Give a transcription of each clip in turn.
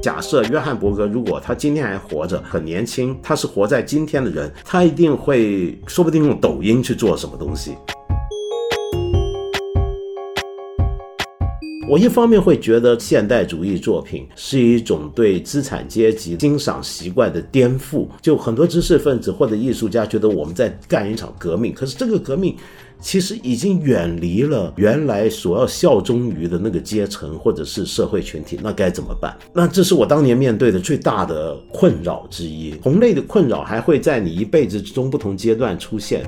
假设约翰伯格如果他今天还活着，很年轻，他是活在今天的人，他一定会说不定用抖音去做什么东西。我一方面会觉得现代主义作品是一种对资产阶级欣赏习惯的颠覆，就很多知识分子或者艺术家觉得我们在干一场革命，可是这个革命。其实已经远离了原来所要效忠于的那个阶层或者是社会群体，那该怎么办？那这是我当年面对的最大的困扰之一。同类的困扰还会在你一辈子之中不同阶段出现。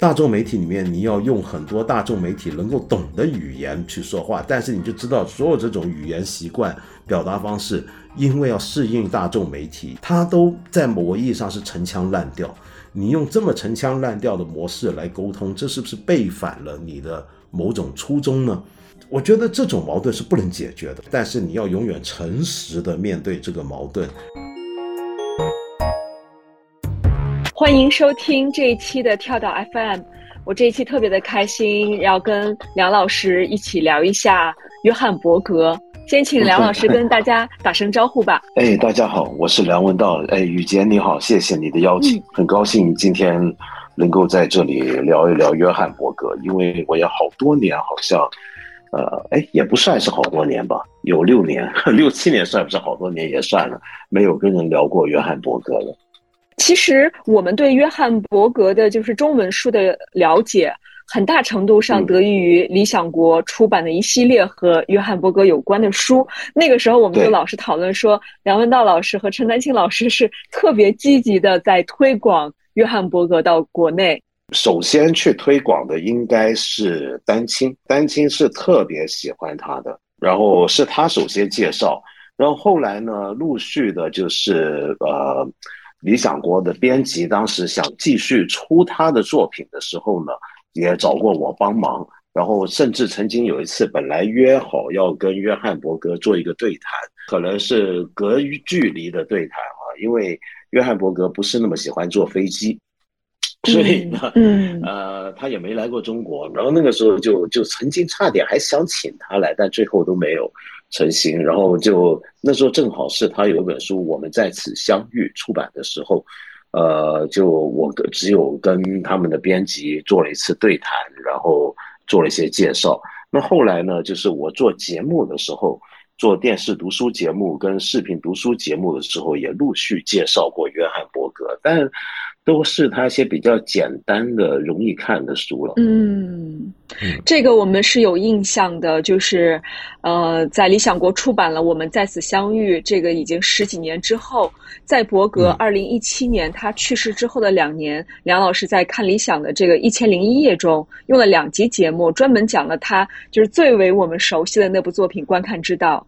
大众媒体里面，你要用很多大众媒体能够懂的语言去说话，但是你就知道，所有这种语言习惯、表达方式，因为要适应大众媒体，它都在某个意义上是陈腔滥调。你用这么陈腔滥调的模式来沟通，这是不是背反了你的某种初衷呢？我觉得这种矛盾是不能解决的，但是你要永远诚实的面对这个矛盾。欢迎收听这一期的跳岛 FM，我这一期特别的开心，要跟梁老师一起聊一下约翰伯格。先请梁老师跟大家 打声招呼吧。哎，大家好，我是梁文道。哎，雨杰你好，谢谢你的邀请，很高兴今天能够在这里聊一聊约翰伯格，因为我也好多年，好像，呃，哎，也不算是好多年吧，有六年、六七年，算不上好多年也算了，没有跟人聊过约翰伯格了。其实我们对约翰伯格的就是中文书的了解。很大程度上得益于理想国出版的一系列和约翰伯格有关的书。那个时候，我们就老是讨论说，梁文道老师和陈丹青老师是特别积极的在推广约翰伯格到国内。首先去推广的应该是丹青，丹青是特别喜欢他的，然后是他首先介绍，然后后来呢，陆续的就是呃，理想国的编辑当时想继续出他的作品的时候呢。也找过我帮忙，然后甚至曾经有一次，本来约好要跟约翰伯格做一个对谈，可能是隔距离的对谈啊，因为约翰伯格不是那么喜欢坐飞机，所以呢，呃，他也没来过中国。然后那个时候就就曾经差点还想请他来，但最后都没有成型。然后就那时候正好是他有一本书《我们在此相遇》出版的时候。呃，就我只有跟他们的编辑做了一次对谈，然后做了一些介绍。那后来呢，就是我做节目的时候，做电视读书节目跟视频读书节目的时候，也陆续介绍过约翰伯格，但。都是他一些比较简单的、容易看的书了。嗯，这个我们是有印象的，就是，呃，在理想国出版了《我们在此相遇》，这个已经十几年之后，在伯格二零一七年他去世之后的两年，梁老师在看理想的这个一千零一夜中，用了两集节目专门讲了他就是最为我们熟悉的那部作品《观看之道》。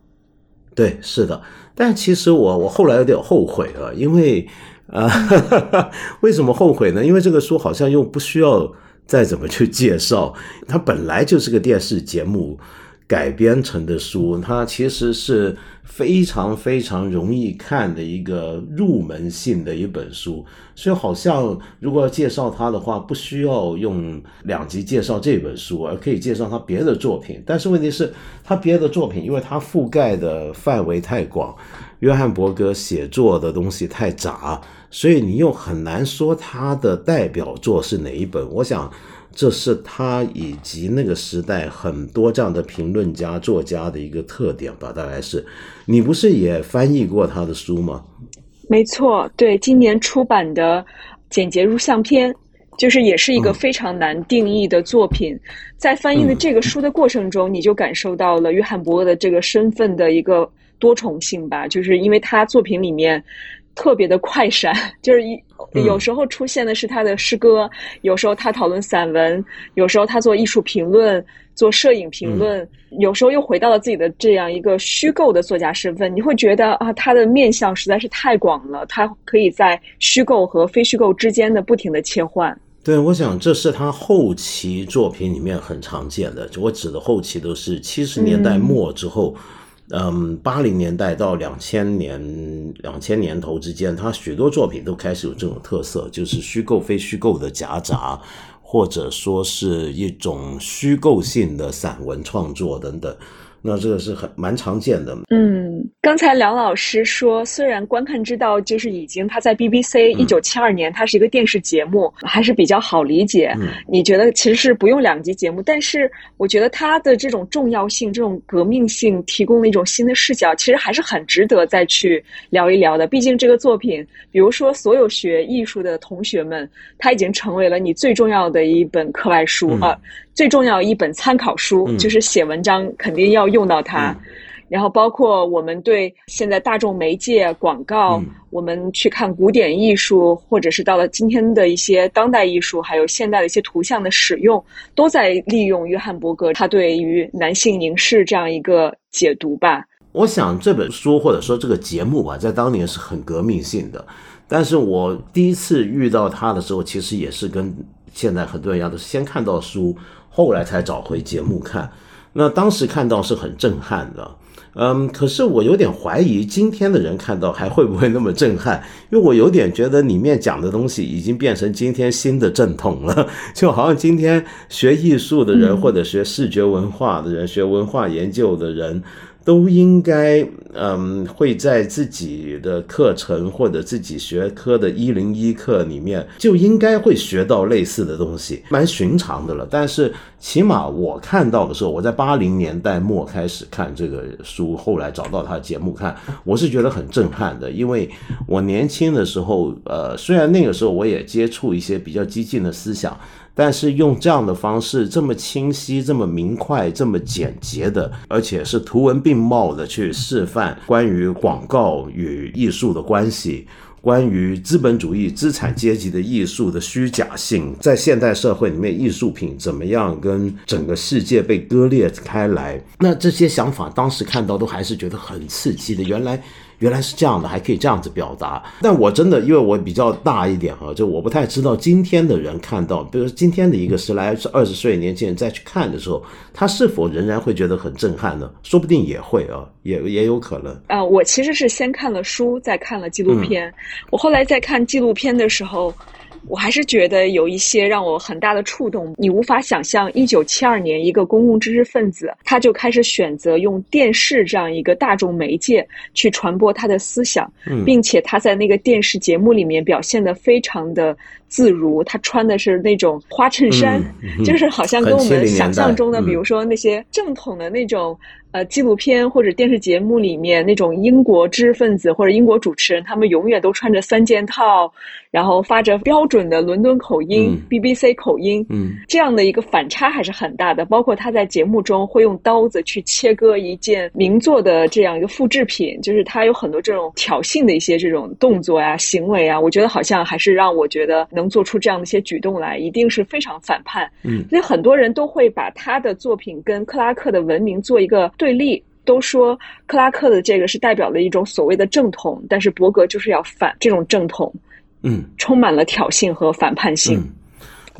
对，是的，但其实我我后来有点后悔了，因为。啊，为什么后悔呢？因为这个书好像又不需要再怎么去介绍，它本来就是个电视节目改编成的书，它其实是非常非常容易看的一个入门性的一本书，所以好像如果要介绍它的话，不需要用两集介绍这本书，而可以介绍他别的作品。但是问题是，他别的作品，因为他覆盖的范围太广，约翰伯格写作的东西太杂。所以你又很难说他的代表作是哪一本。我想，这是他以及那个时代很多这样的评论家、作家的一个特点吧。大概是，你不是也翻译过他的书吗？没错，对，今年出版的《简洁如相片》，就是也是一个非常难定义的作品。在翻译的这个书的过程中，你就感受到了约翰伯格的这个身份的一个多重性吧。就是因为他作品里面。特别的快闪，就是一有时候出现的是他的诗歌，有时候他讨论散文，有时候他做艺术评论、做摄影评论，有时候又回到了自己的这样一个虚构的作家身份。你会觉得啊，他的面相实在是太广了，他可以在虚构和非虚构之间的不停的切换。对，我想这是他后期作品里面很常见的。我指的后期都是七十年代末之后。嗯，嗯八零年代到两千年、两千年头之间，他许多作品都开始有这种特色，就是虚构非虚构的夹杂，或者说是一种虚构性的散文创作等等。那这个是很蛮常见的。嗯，刚才梁老师说，虽然《观看之道》就是已经他在 BBC 一九七二年，它是一个电视节目，还是比较好理解。你觉得其实是不用两集节目，但是我觉得它的这种重要性、这种革命性，提供了一种新的视角，其实还是很值得再去聊一聊的。毕竟这个作品，比如说所有学艺术的同学们，它已经成为了你最重要的一本课外书啊。最重要一本参考书，就是写文章肯定要用到它。然后包括我们对现在大众媒介广告，我们去看古典艺术，或者是到了今天的一些当代艺术，还有现代的一些图像的使用，都在利用约翰伯格他对于男性凝视这样一个解读吧。我想这本书或者说这个节目吧，在当年是很革命性的。但是我第一次遇到他的时候，其实也是跟现在很多人一样，都是先看到书。后来才找回节目看，那当时看到是很震撼的，嗯，可是我有点怀疑今天的人看到还会不会那么震撼，因为我有点觉得里面讲的东西已经变成今天新的正统了，就好像今天学艺术的人或者学视觉文化的人、学文化研究的人。都应该，嗯，会在自己的课程或者自己学科的一零一课里面，就应该会学到类似的东西，蛮寻常的了。但是起码我看到的时候，我在八零年代末开始看这个书，后来找到他的节目看，我是觉得很震撼的。因为我年轻的时候，呃，虽然那个时候我也接触一些比较激进的思想。但是用这样的方式，这么清晰、这么明快、这么简洁的，而且是图文并茂的去示范关于广告与艺术的关系，关于资本主义资产阶级的艺术的虚假性，在现代社会里面，艺术品怎么样跟整个世界被割裂开来？那这些想法当时看到都还是觉得很刺激的。原来。原来是这样的，还可以这样子表达。但我真的，因为我比较大一点哈，就我不太知道今天的人看到，比如今天的一个十来、二十岁年轻人再去看的时候，他是否仍然会觉得很震撼呢？说不定也会啊，也也有可能。啊，我其实是先看了书，再看了纪录片。我后来在看纪录片的时候。我还是觉得有一些让我很大的触动。你无法想象，一九七二年一个公共知识分子，他就开始选择用电视这样一个大众媒介去传播他的思想，并且他在那个电视节目里面表现的非常的自如。他穿的是那种花衬衫，就是好像跟我们想象中的，比如说那些正统的那种。呃，纪录片或者电视节目里面那种英国知识分子或者英国主持人，他们永远都穿着三件套，然后发着标准的伦敦口音、BBC 口音，嗯，这样的一个反差还是很大的。包括他在节目中会用刀子去切割一件名作的这样一个复制品，就是他有很多这种挑衅的一些这种动作呀、行为啊，我觉得好像还是让我觉得能做出这样的一些举动来，一定是非常反叛。嗯，所以很多人都会把他的作品跟克拉克的文明做一个。对立都说克拉克的这个是代表了一种所谓的正统，但是伯格就是要反这种正统，嗯，充满了挑衅和反叛性。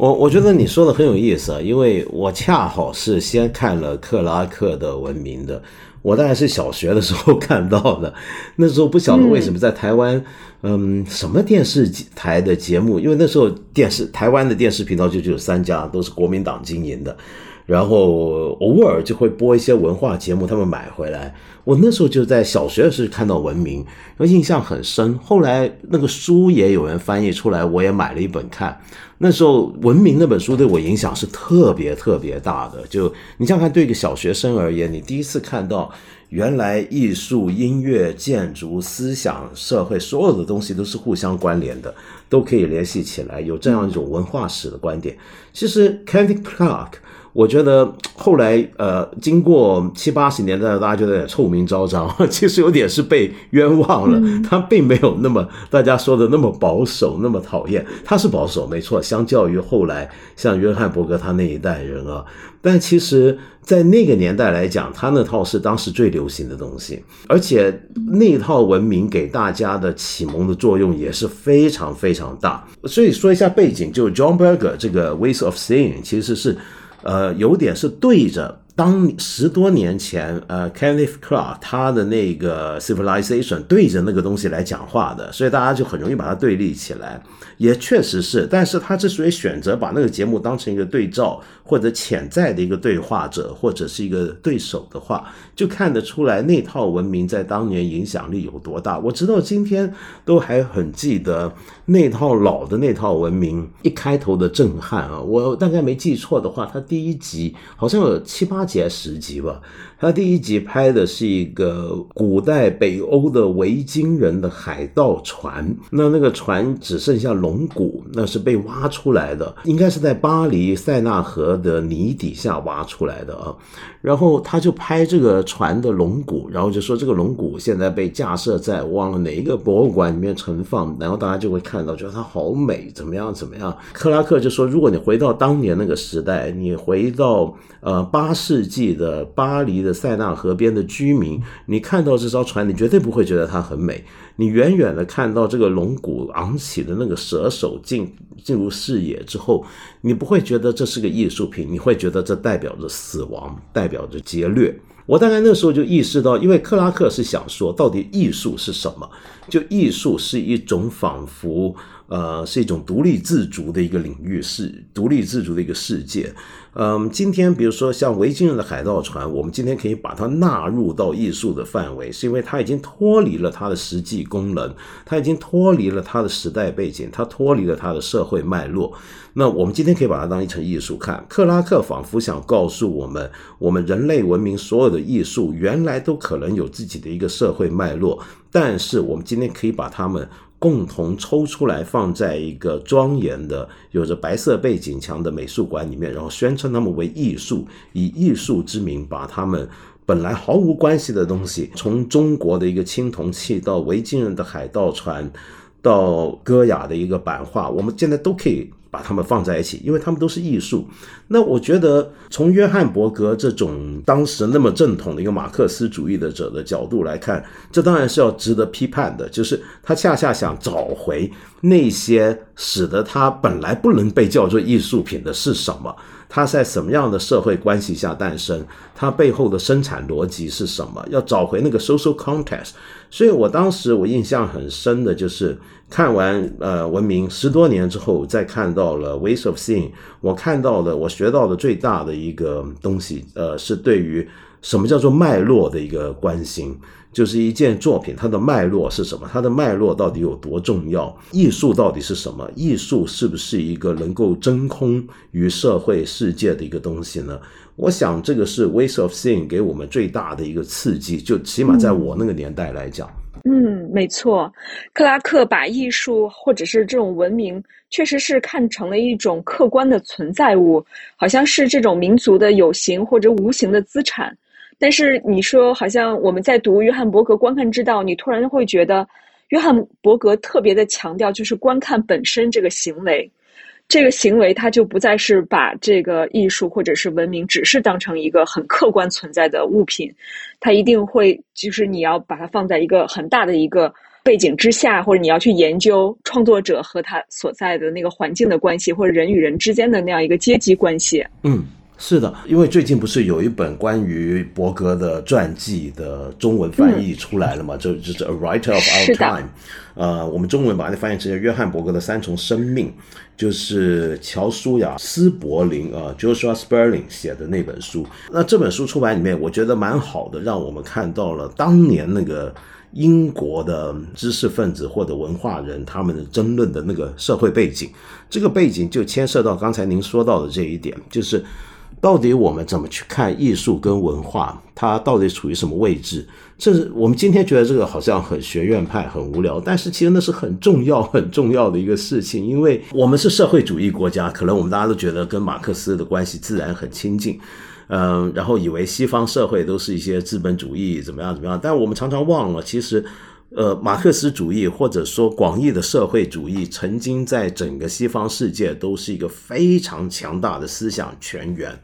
我我觉得你说的很有意思啊，因为我恰好是先看了克拉克的《文明》的，我大概是小学的时候看到的，那时候不晓得为什么在台湾，嗯，什么电视台的节目，因为那时候电视台湾的电视频道就只有三家，都是国民党经营的。然后偶尔就会播一些文化节目，他们买回来。我那时候就在小学的时候看到《文明》，印象很深。后来那个书也有人翻译出来，我也买了一本看。那时候《文明》那本书对我影响是特别特别大的。就你想看，对一个小学生而言，你第一次看到原来艺术、音乐、建筑、思想、社会所有的东西都是互相关联的，都可以联系起来，有这样一种文化史的观点。其实 Kenneth Clark。我觉得后来，呃，经过七八十年代，大家觉得臭名昭彰，其实有点是被冤枉了。他并没有那么大家说的那么保守，那么讨厌。他是保守，没错。相较于后来像约翰伯格他那一代人啊，但其实，在那个年代来讲，他那套是当时最流行的东西，而且那套文明给大家的启蒙的作用也是非常非常大。所以说一下背景，就 John Berger 这个 Ways of Seeing 其实是。呃，有点是对着当十多年前，呃，Kenneth Clark 他的那个 Civilization 对着那个东西来讲话的，所以大家就很容易把它对立起来。也确实是，但是他之所以选择把那个节目当成一个对照或者潜在的一个对话者或者是一个对手的话，就看得出来那套文明在当年影响力有多大。我直到今天都还很记得那套老的那套文明一开头的震撼啊！我大概没记错的话，它第一集好像有七八集还是十集吧。他第一集拍的是一个古代北欧的维京人的海盗船，那那个船只剩下龙骨，那是被挖出来的，应该是在巴黎塞纳河的泥底下挖出来的啊。然后他就拍这个船的龙骨，然后就说这个龙骨现在被架设在忘了哪一个博物馆里面存放，然后大家就会看到，觉得它好美，怎么样怎么样。克拉克就说，如果你回到当年那个时代，你回到呃八世纪的巴黎的。塞纳河边的居民，你看到这艘船，你绝对不会觉得它很美。你远远的看到这个龙骨昂起的那个蛇首进进入视野之后，你不会觉得这是个艺术品，你会觉得这代表着死亡，代表示劫掠。我大概那时候就意识到，因为克拉克是想说，到底艺术是什么？就艺术是一种仿佛。呃，是一种独立自主的一个领域，是独立自主的一个世界。嗯，今天比如说像维京人的海盗船，我们今天可以把它纳入到艺术的范围，是因为它已经脱离了它的实际功能，它已经脱离了它的时代背景，它脱离了它的社会脉络。那我们今天可以把它当一层艺术看。克拉克仿佛想告诉我们，我们人类文明所有的艺术原来都可能有自己的一个社会脉络，但是我们今天可以把它们。共同抽出来放在一个庄严的、有着白色背景墙的美术馆里面，然后宣称他们为艺术，以艺术之名把他们本来毫无关系的东西，从中国的一个青铜器到维京人的海盗船，到戈雅的一个版画，我们现在都可以。把它们放在一起，因为他们都是艺术。那我觉得，从约翰伯格这种当时那么正统的一个马克思主义的者的角度来看，这当然是要值得批判的。就是他恰恰想找回那些使得他本来不能被叫做艺术品的是什么。它在什么样的社会关系下诞生？它背后的生产逻辑是什么？要找回那个 social context。所以我当时我印象很深的就是看完呃文明十多年之后，再看到了 ways of seeing，我看到的我学到的最大的一个东西，呃，是对于什么叫做脉络的一个关心。就是一件作品，它的脉络是什么？它的脉络到底有多重要？艺术到底是什么？艺术是不是一个能够真空于社会世界的一个东西呢？我想这个是《Ways of Seeing》给我们最大的一个刺激，就起码在我那个年代来讲。嗯，没错，克拉克把艺术或者是这种文明，确实是看成了一种客观的存在物，好像是这种民族的有形或者无形的资产。但是你说，好像我们在读约翰伯格观看之道，你突然会觉得，约翰伯格特别的强调就是观看本身这个行为，这个行为他就不再是把这个艺术或者是文明只是当成一个很客观存在的物品，他一定会就是你要把它放在一个很大的一个背景之下，或者你要去研究创作者和他所在的那个环境的关系，或者人与人之间的那样一个阶级关系。嗯。是的，因为最近不是有一本关于伯格的传记的中文翻译出来了嘛？就就是 A Writer of Our Time，呃，我们中文把它翻译成约翰伯格的三重生命，就是乔舒雅斯伯林啊，Joshua Sperling 写的那本书。那这本书出版里面，我觉得蛮好的，让我们看到了当年那个英国的知识分子或者文化人他们的争论的那个社会背景。这个背景就牵涉到刚才您说到的这一点，就是。到底我们怎么去看艺术跟文化？它到底处于什么位置？这是我们今天觉得这个好像很学院派、很无聊，但是其实那是很重要、很重要的一个事情。因为我们是社会主义国家，可能我们大家都觉得跟马克思的关系自然很亲近，嗯，然后以为西方社会都是一些资本主义怎么样怎么样，但我们常常忘了，其实。呃，马克思主义或者说广义的社会主义，曾经在整个西方世界都是一个非常强大的思想泉源。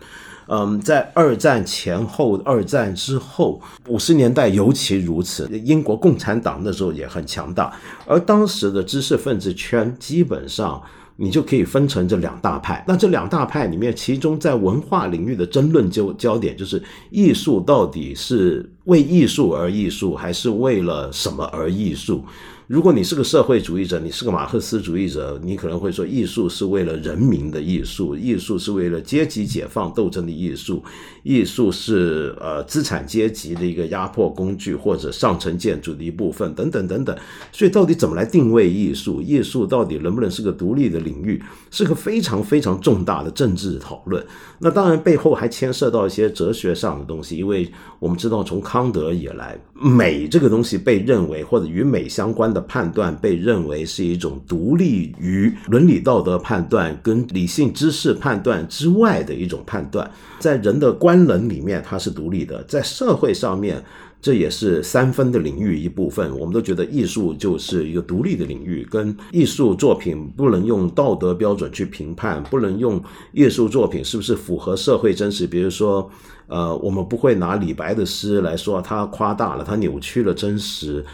嗯，在二战前后、二战之后，五十年代尤其如此。英国共产党那时候也很强大，而当时的知识分子圈基本上你就可以分成这两大派。那这两大派里面，其中在文化领域的争论焦焦点就是艺术到底是为艺术而艺术，还是为了什么而艺术？如果你是个社会主义者，你是个马克思主义者，你可能会说，艺术是为了人民的艺术，艺术是为了阶级解放斗争的艺术，艺术是呃资产阶级的一个压迫工具或者上层建筑的一部分，等等等等。所以，到底怎么来定位艺术？艺术到底能不能是个独立的领域？是个非常非常重大的政治讨论。那当然背后还牵涉到一些哲学上的东西，因为我们知道，从康德以来，美这个东西被认为或者与美相关的判断被认为是一种独立于伦理道德判断跟理性知识判断之外的一种判断，在人的观官能里面它是独立的，在社会上面。这也是三分的领域一部分，我们都觉得艺术就是一个独立的领域，跟艺术作品不能用道德标准去评判，不能用艺术作品是不是符合社会真实。比如说，呃，我们不会拿李白的诗来说他夸大了，他扭曲了真实。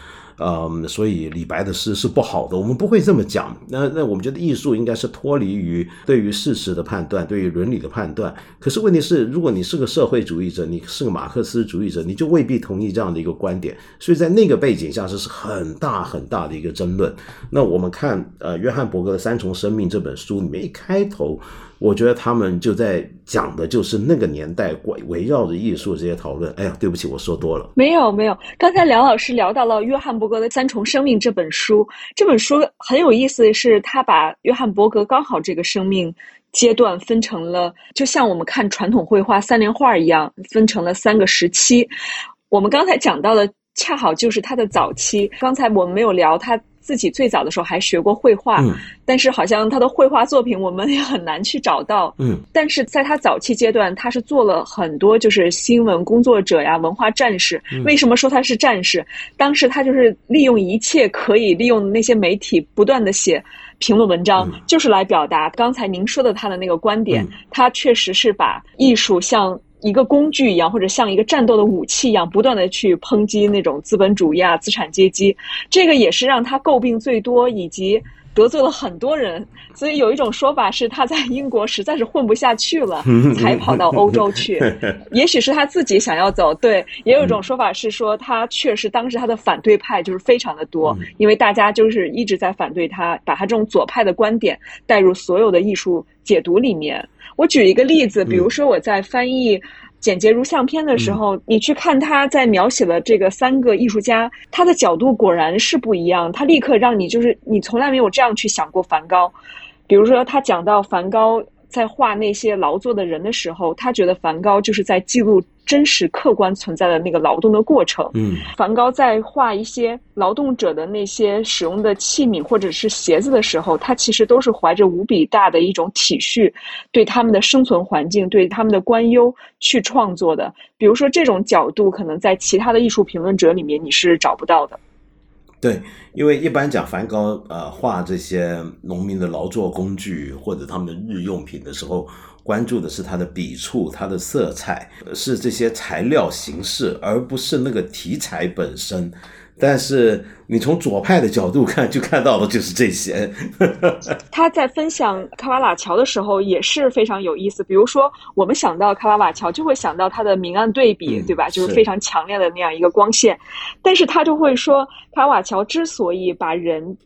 嗯，所以李白的诗是不好的，我们不会这么讲。那那我们觉得艺术应该是脱离于对于事实的判断，对于伦理的判断。可是问题是，如果你是个社会主义者，你是个马克思主义者，你就未必同意这样的一个观点。所以在那个背景下，这是很大很大的一个争论。那我们看呃，约翰伯格的《三重生命》这本书里面一开头。我觉得他们就在讲的就是那个年代围围绕着艺术这些讨论。哎呀，对不起，我说多了。没有没有，刚才梁老师聊到了约翰伯格的《三重生命》这本书。这本书很有意思的是，他把约翰伯格刚好这个生命阶段分成了，就像我们看传统绘画三联画一样，分成了三个时期。我们刚才讲到的恰好就是他的早期。刚才我们没有聊他。自己最早的时候还学过绘画，但是好像他的绘画作品我们也很难去找到。嗯，但是在他早期阶段，他是做了很多就是新闻工作者呀、文化战士。为什么说他是战士？当时他就是利用一切可以利用那些媒体，不断的写评论文章，就是来表达刚才您说的他的那个观点。他确实是把艺术像。一个工具一样，或者像一个战斗的武器一样，不断的去抨击那种资本主义啊、资产阶级，这个也是让他诟病最多，以及得罪了很多人。所以有一种说法是他在英国实在是混不下去了，才跑到欧洲去。也许是他自己想要走，对。也有一种说法是说他确实当时他的反对派就是非常的多，因为大家就是一直在反对他，把他这种左派的观点带入所有的艺术解读里面。我举一个例子，比如说我在翻译《简洁如相片》的时候，你去看他在描写了这个三个艺术家，他的角度果然是不一样。他立刻让你就是你从来没有这样去想过梵高。比如说他讲到梵高在画那些劳作的人的时候，他觉得梵高就是在记录。真实客观存在的那个劳动的过程。嗯，梵高在画一些劳动者的那些使用的器皿或者是鞋子的时候，他其实都是怀着无比大的一种体恤，对他们的生存环境、对他们的关忧去创作的。比如说，这种角度可能在其他的艺术评论者里面你是找不到的。对，因为一般讲梵高呃画这些农民的劳作工具或者他们的日用品的时候。关注的是它的笔触、它的色彩，是这些材料形式，而不是那个题材本身。但是你从左派的角度看，就看到的就是这些。他在分享卡瓦拉乔的时候也是非常有意思。比如说，我们想到卡瓦拉乔，就会想到他的明暗对比，对吧？就是非常强烈的那样一个光线。但是他就会说，卡瓦乔之所以把人。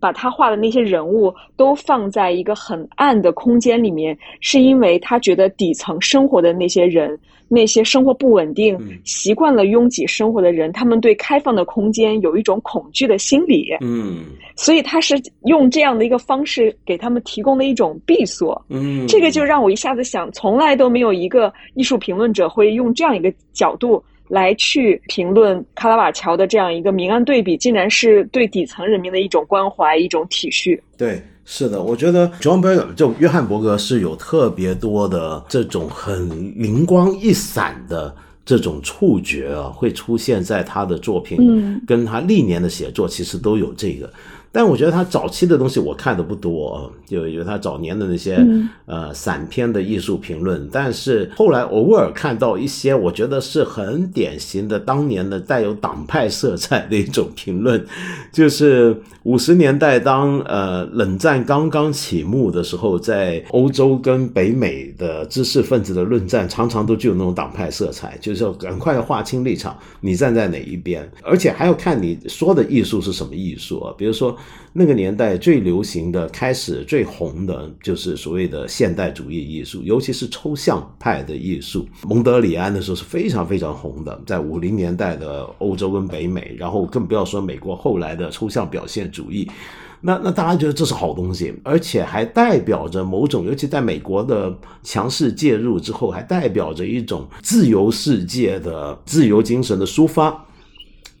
把他画的那些人物都放在一个很暗的空间里面，是因为他觉得底层生活的那些人，那些生活不稳定、习惯了拥挤生活的人，他们对开放的空间有一种恐惧的心理。嗯，所以他是用这样的一个方式给他们提供了一种闭锁。嗯，这个就让我一下子想，从来都没有一个艺术评论者会用这样一个角度。来去评论卡拉瓦乔的这样一个明暗对比，竟然是对底层人民的一种关怀、一种体恤。对，是的，我觉得 John Berger 就约翰伯格是有特别多的这种很灵光一闪的这种触觉啊，会出现在他的作品，嗯，跟他历年的写作其实都有这个。但我觉得他早期的东西我看的不多，就有他早年的那些、嗯呃散篇的艺术评论，但是后来偶尔看到一些我觉得是很典型的当年的带有党派色彩的一种评论，就是五十年代当呃冷战刚刚起幕的时候，在欧洲跟北美的知识分子的论战，常常都具有那种党派色彩，就是要赶快划清立场，你站在哪一边，而且还要看你说的艺术是什么艺术啊。比如说那个年代最流行的、开始最红的，就是所谓的现代主义艺术，尤其是抽象派的艺术。蒙德里安的时候是非常非常红的，在五零年代的欧洲跟北美，然后更不要说美国后来的抽象表现主义。那那大家觉得这是好东西，而且还代表着某种，尤其在美国的强势介入之后，还代表着一种自由世界的自由精神的抒发。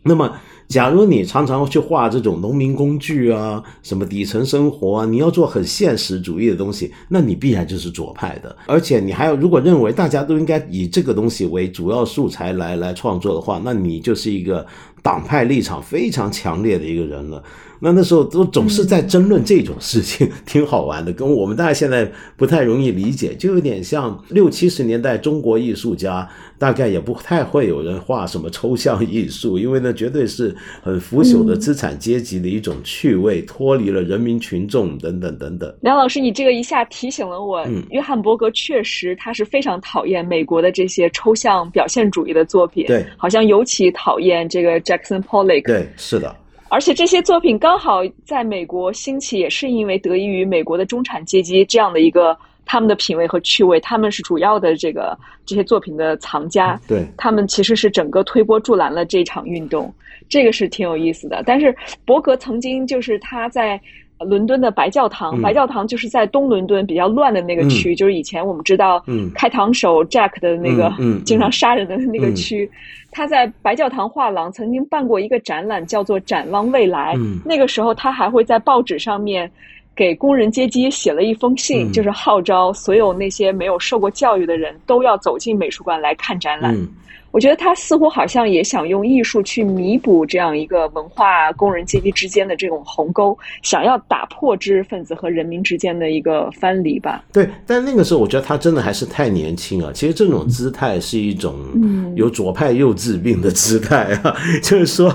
那么，假如你常常去画这种农民工具啊，什么底层生活啊，你要做很现实主义的东西，那你必然就是左派的。而且你还要如果认为大家都应该以这个东西为主要素材来来创作的话，那你就是一个党派立场非常强烈的一个人了。那那时候都总是在争论这种事情，挺好玩的，跟我们大家现在不太容易理解，就有点像六七十年代中国艺术家，大概也不太会有人画什么抽象艺术，因为那绝对是很腐朽的资产阶级的一种趣味，脱离了人民群众等等等等。梁老师，你这个一下提醒了我，嗯约翰伯格确实他是非常讨厌美国的这些抽象表现主义的作品，对，好像尤其讨厌这个 Jackson Pollock，对，是的，而且这些作品刚好在美国兴起，也是因为得益于美国的中产阶级这样的一个他们的品味和趣味，他们是主要的这个这些作品的藏家，对，他们其实是整个推波助澜了这场运动，这个是挺有意思的。但是伯格曾经就是他在。伦敦的白教堂，嗯白教堂就是在东伦敦比较乱的那个区，就是以前我们知道嗯开膛手 Jack 的那个、经常杀人的那个嗯区。他在白教堂画廊曾经办过一个展览，叫做“展望未来”。嗯那个时候，他还会在报纸上面给工人阶级写了一封信，嗯就是号召所有那些没有受过教育的人都要走进美术馆来看展览。嗯我觉得他似乎好像也想用艺术去弥补这样一个文化工人阶级之间的这种鸿沟，想要打破知识分子和人民之间的一个藩篱吧。对，但那个时候我觉得他真的还是太年轻了。其实这种姿态是一种嗯有左派幼稚病的姿态啊，就是说，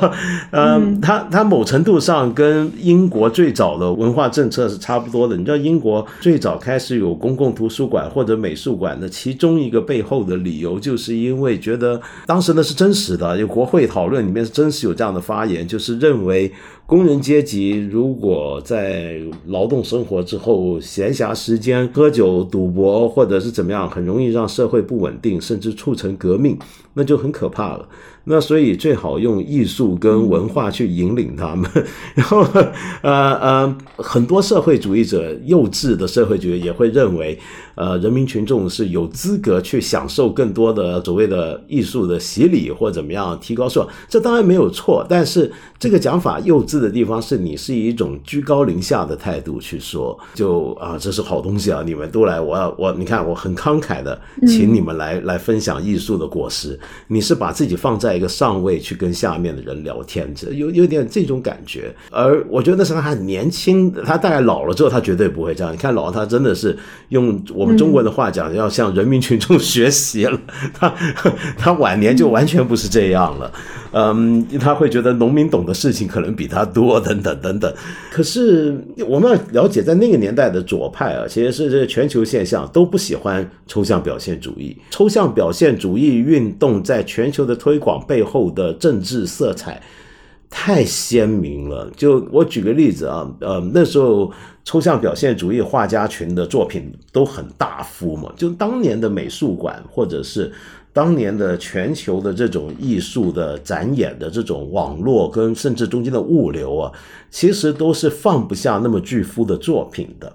呃，嗯他他某程度上跟英国最早的文化政策是差不多的。你知道，英国最早开始有公共图书馆或者美术馆的其中一个背后的理由，就是因为觉得当时呢是真实的，有国会讨论里面是真实有这样的发言，就是认为工人阶级如果在劳动生活之后闲暇时间喝酒、赌博或者是怎么样，很容易让社会不稳定，甚至促成革命，那就很可怕了。那所以最好用艺术跟文化去引领他们，然后呃呃，很多社会主义者幼稚的社会主义也会认为，呃，人民群众是有资格去享受更多的所谓的艺术的洗礼或怎么样提高素养，这当然没有错，但是这个讲法幼稚的地方是你是以一种居高临下的态度去说，就啊这是好东西啊，你们都来，我要我你看我很慷慨的请你们来、来分享艺术的果实，你是把自己放在一个上位去跟下面的人聊天，这有有点这种感觉。而我觉得那时候他很年轻，他大概老了之后，他绝对不会这样。你看老了，他真的是用我们中国的话讲，要向人民群众学习了。他他晚年就完全不是这样了。嗯，他会觉得农民懂的事情可能比他多，等等等等。可是我们要了解，在那个年代的左派啊，其实是这全球现象都不喜欢抽象表现主义。抽象表现主义运动在全球的推广背后的政治色彩太鲜明了。就我举个例子啊，呃，那时候抽象表现主义画家群的作品都很大幅嘛，就当年的美术馆或者是。当年的全球的这种艺术的展演的这种网络跟甚至中间的物流啊，其实都是放不下那么巨幅的作品的。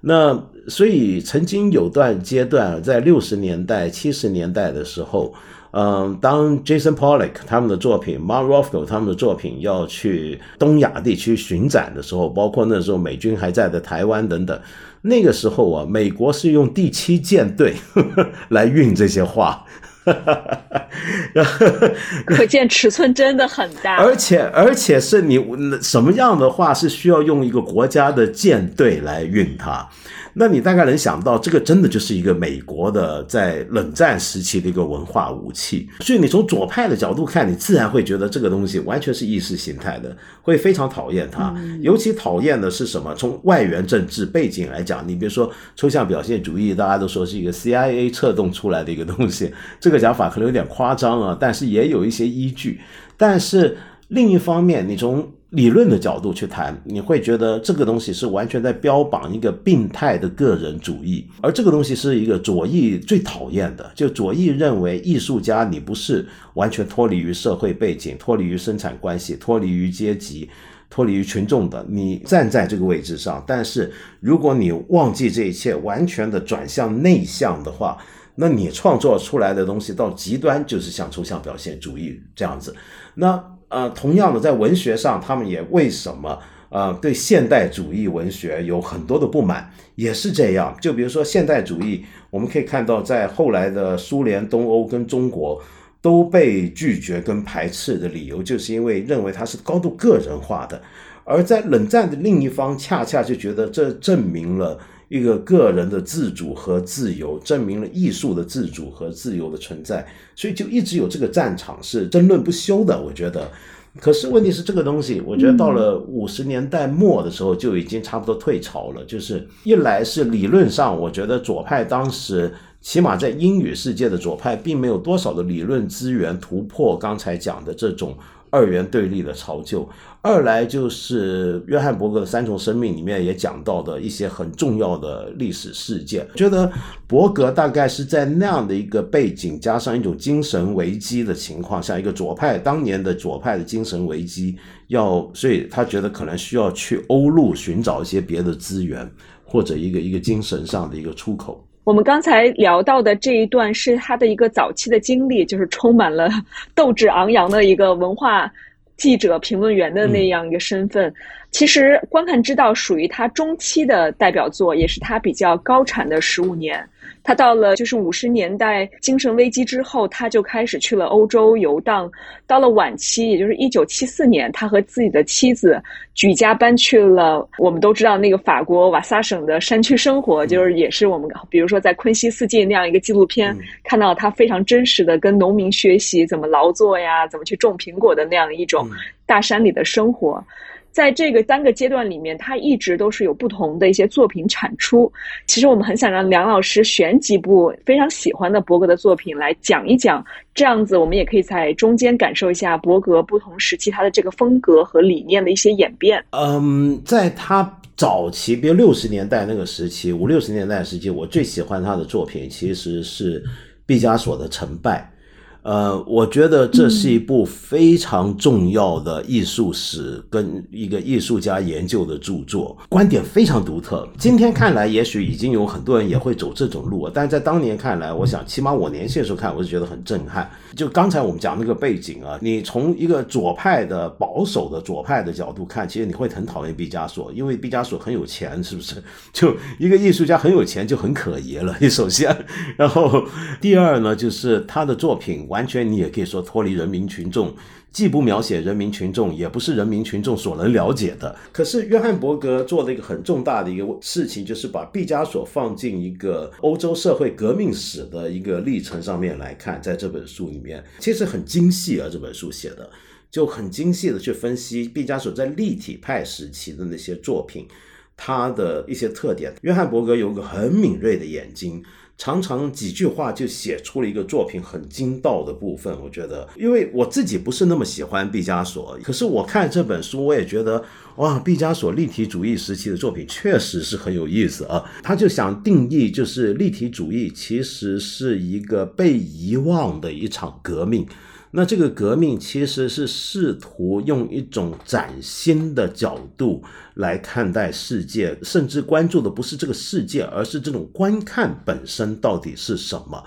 那所以曾经有段阶段，在六十年代、七十年代的时候，嗯，当 Jason Pollock 他们的作品、Mark Rothko 他们的作品要去东亚地区巡展的时候，包括那时候美军还在的台湾等等，那个时候啊，美国是用第七舰队呵 呵来运这些画。可见尺寸真的很大。而且而且是你什么样的话是需要用一个国家的舰队来运它？那你大概能想到，这个真的就是一个美国的在冷战时期的一个文化武器。所以你从左派的角度看，你自然会觉得这个东西完全是意识形态的，会非常讨厌它。尤其讨厌的是什么？从外援政治背景来讲，你比如说抽象表现主义，大家都说是一个 CIA 策动出来的一个东西，这个讲法可能有点夸张啊，但是也有一些依据。但是另一方面，你从理论的角度去谈，你会觉得这个东西是完全在标榜一个病态的个人主义，而这个东西是一个左翼最讨厌的。就左翼认为，艺术家你不是完全脱离于社会背景、脱离于生产关系、脱离于阶级、脱离于群众的，你站在这个位置上。但是如果你忘记这一切，完全的转向内向的话，那你创作出来的东西到极端就是像抽象表现主义这样子。那。呃，同样的，在文学上，他们也为什么呃对现代主义文学有很多的不满，也是这样。就比如说现代主义，我们可以看到，在后来的苏联、东欧跟中国都被拒绝跟排斥的理由，就是因为认为它是高度个人化的。而在冷战的另一方，恰恰就觉得这证明了。一个个人的自主和自由，证明了艺术的自主和自由的存在，所以就一直有这个战场是争论不休的。我觉得，可是问题是这个东西，我觉得到了五十年代末的时候就已经差不多退潮了。就是一来是理论上，我觉得左派当时起码在英语世界的左派，并没有多少的理论资源突破刚才讲的这种。二元对立的潮旧，二来就是约翰伯格的《三重生命》里面也讲到的一些很重要的历史事件。觉得伯格大概是在那样的一个背景，加上一种精神危机的情况下，一个左派当年的左派的精神危机，要所以他觉得可能需要去欧陆寻找一些别的资源，或者一个一个精神上的一个出口。我们刚才聊到的这一段是他的一个早期的经历，就是充满了 斗志昂扬的一个文化记者、评论员的那样一个身份。其实《观看之道》属于他中期的代表作，也是他比较高产的十五年。他到了就是五十年代精神危机之后，他就开始去了欧洲游荡。到了晚期，也就是一九七四年，他和自己的妻子举家搬去了我们都知道那个法国瓦萨省的山区生活，就是也是我们比如说在《昆西四季》那样一个纪录片看到他非常真实的跟农民学习怎么劳作呀，怎么去种苹果的那样一种大山里的生活。在这个单个阶段里面，他一直都是有不同的一些作品产出。其实我们很想让梁老师选几部非常喜欢的伯格的作品来讲一讲，这样子我们也可以在中间感受一下伯格不同时期他的这个风格和理念的一些演变。嗯，在他早期，比如六十年代那个时期，五六十年代时期，我最喜欢他的作品其实是毕加索的《成败》。呃，我觉得这是一部非常重要的艺术史跟一个艺术家研究的著作，观点非常独特。今天看来，也许已经有很多人也会走这种路，但在当年看来，我想起码我年轻的时候看，我就觉得很震撼。就刚才我们讲那个背景啊，你从一个左派的保守的左派的角度看，其实你会很讨厌毕加索，因为毕加索很有钱，是不是？就一个艺术家很有钱就很可疑了。你首先，然后第二呢，就是他的作品。完全，你也可以说脱离人民群众，既不描写人民群众，也不是人民群众所能了解的。可是，约翰伯格做了一个很重大的一个事情，就是把毕加索放进一个欧洲社会革命史的一个历程上面来看，在这本书里面，其实很精细啊。这本书写的就很精细的去分析毕加索在立体派时期的那些作品，他的一些特点。约翰伯格有个很敏锐的眼睛。常常几句话就写出了一个作品很精到的部分，我觉得，因为我自己不是那么喜欢毕加索，可是我看这本书，我也觉得，哇，毕加索立体主义时期的作品确实是很有意思啊。他就想定义，就是立体主义其实是一个被遗忘的一场革命。那这个革命其实是试图用一种崭新的角度来看待世界，甚至关注的不是这个世界，而是这种观看本身到底是什么。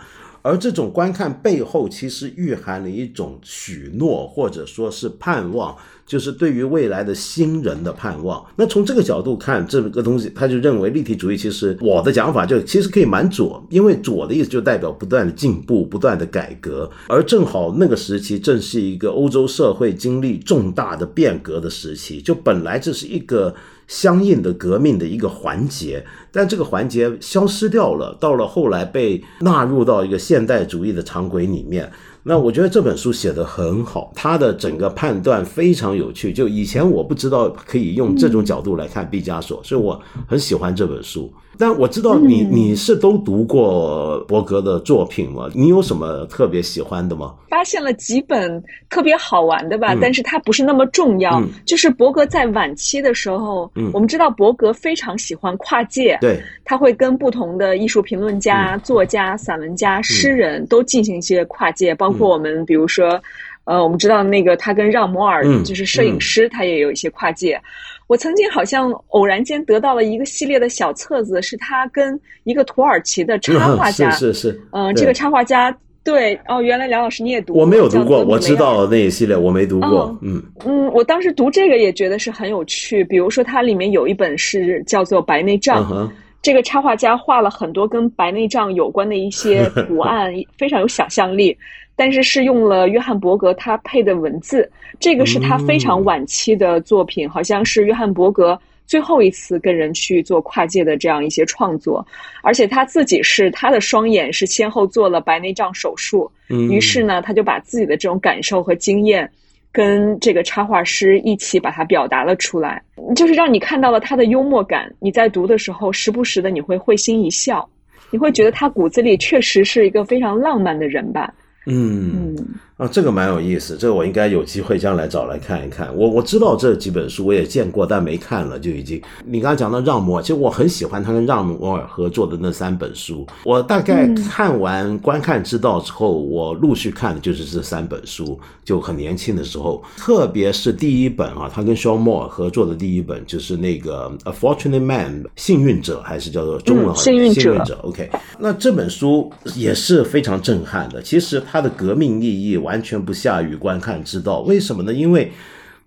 而这种观看背后其实蕴含了一种许诺，或者说是盼望。就是对于未来的新人的盼望。那从这个角度看，这个东西，他就认为立体主义其实我的讲法就其实可以蛮左，因为左的意思就代表不断的进步、不断的改革。而正好那个时期正是一个欧洲社会经历重大的变革的时期，就本来这是一个相应的革命的一个环节，但这个环节消失掉了，到了后来被纳入到一个现代主义的常规里面。那我觉得这本书写得很好，他的整个判断非常有趣。就以前我不知道可以用这种角度来看毕加索，所以我很喜欢这本书。但我知道你你是都读过伯格的作品吗？你有什么特别喜欢的吗？发现了几本特别好玩的吧，但是它不是那么重要。就是伯格在晚期的时候，我们知道伯格非常喜欢跨界，对，他会跟不同的艺术评论家、作家、散文家、诗人都进行一些跨界，包括我们比如说，呃，我们知道那个他跟让摩尔就是摄影师，他也有一些跨界。我曾经好像偶然间得到了一个系列的小册子，是他跟一个土耳其的插画家，是是是，嗯，这个插画家对哦，原来梁老师你也读过，我没有读过，我知道那一系列我没读过，嗯嗯，我当时读这个也觉得是很有趣，比如说它里面有一本是叫做《白内障》，这个插画家画了很多跟白内障有关的一些 图案，非常有想象力。但是是用了约翰伯格他配的文字，这个是他非常晚期的作品，好像是约翰伯格最后一次跟人去做跨界的这样一些创作，而且他自己是他的双眼是先后做了白内障手术，于是呢他就把自己的这种感受和经验跟这个插画师一起把它表达了出来，就是让你看到了他的幽默感，你在读的时候时不时的你会会心一笑，你会觉得他骨子里确实是一个非常浪漫的人吧。嗯。啊，这个蛮有意思，这个我应该有机会将来找来看一看。我我知道这几本书我也见过，但没看了就已经。你刚刚讲到让摩尔，其实我很喜欢他跟让摩尔合作的那三本书。我大概看完《观看之道》之后，我陆续看的就是这三本书。就很年轻的时候，特别是第一本啊，他跟肖莫尔合作的第一本就是那个《A Fortunate Man》幸运者，还是叫做中文幸运者。OK，那这本书也是非常震撼的。其实它的革命意义完全不下于观看之道。为什么呢？因为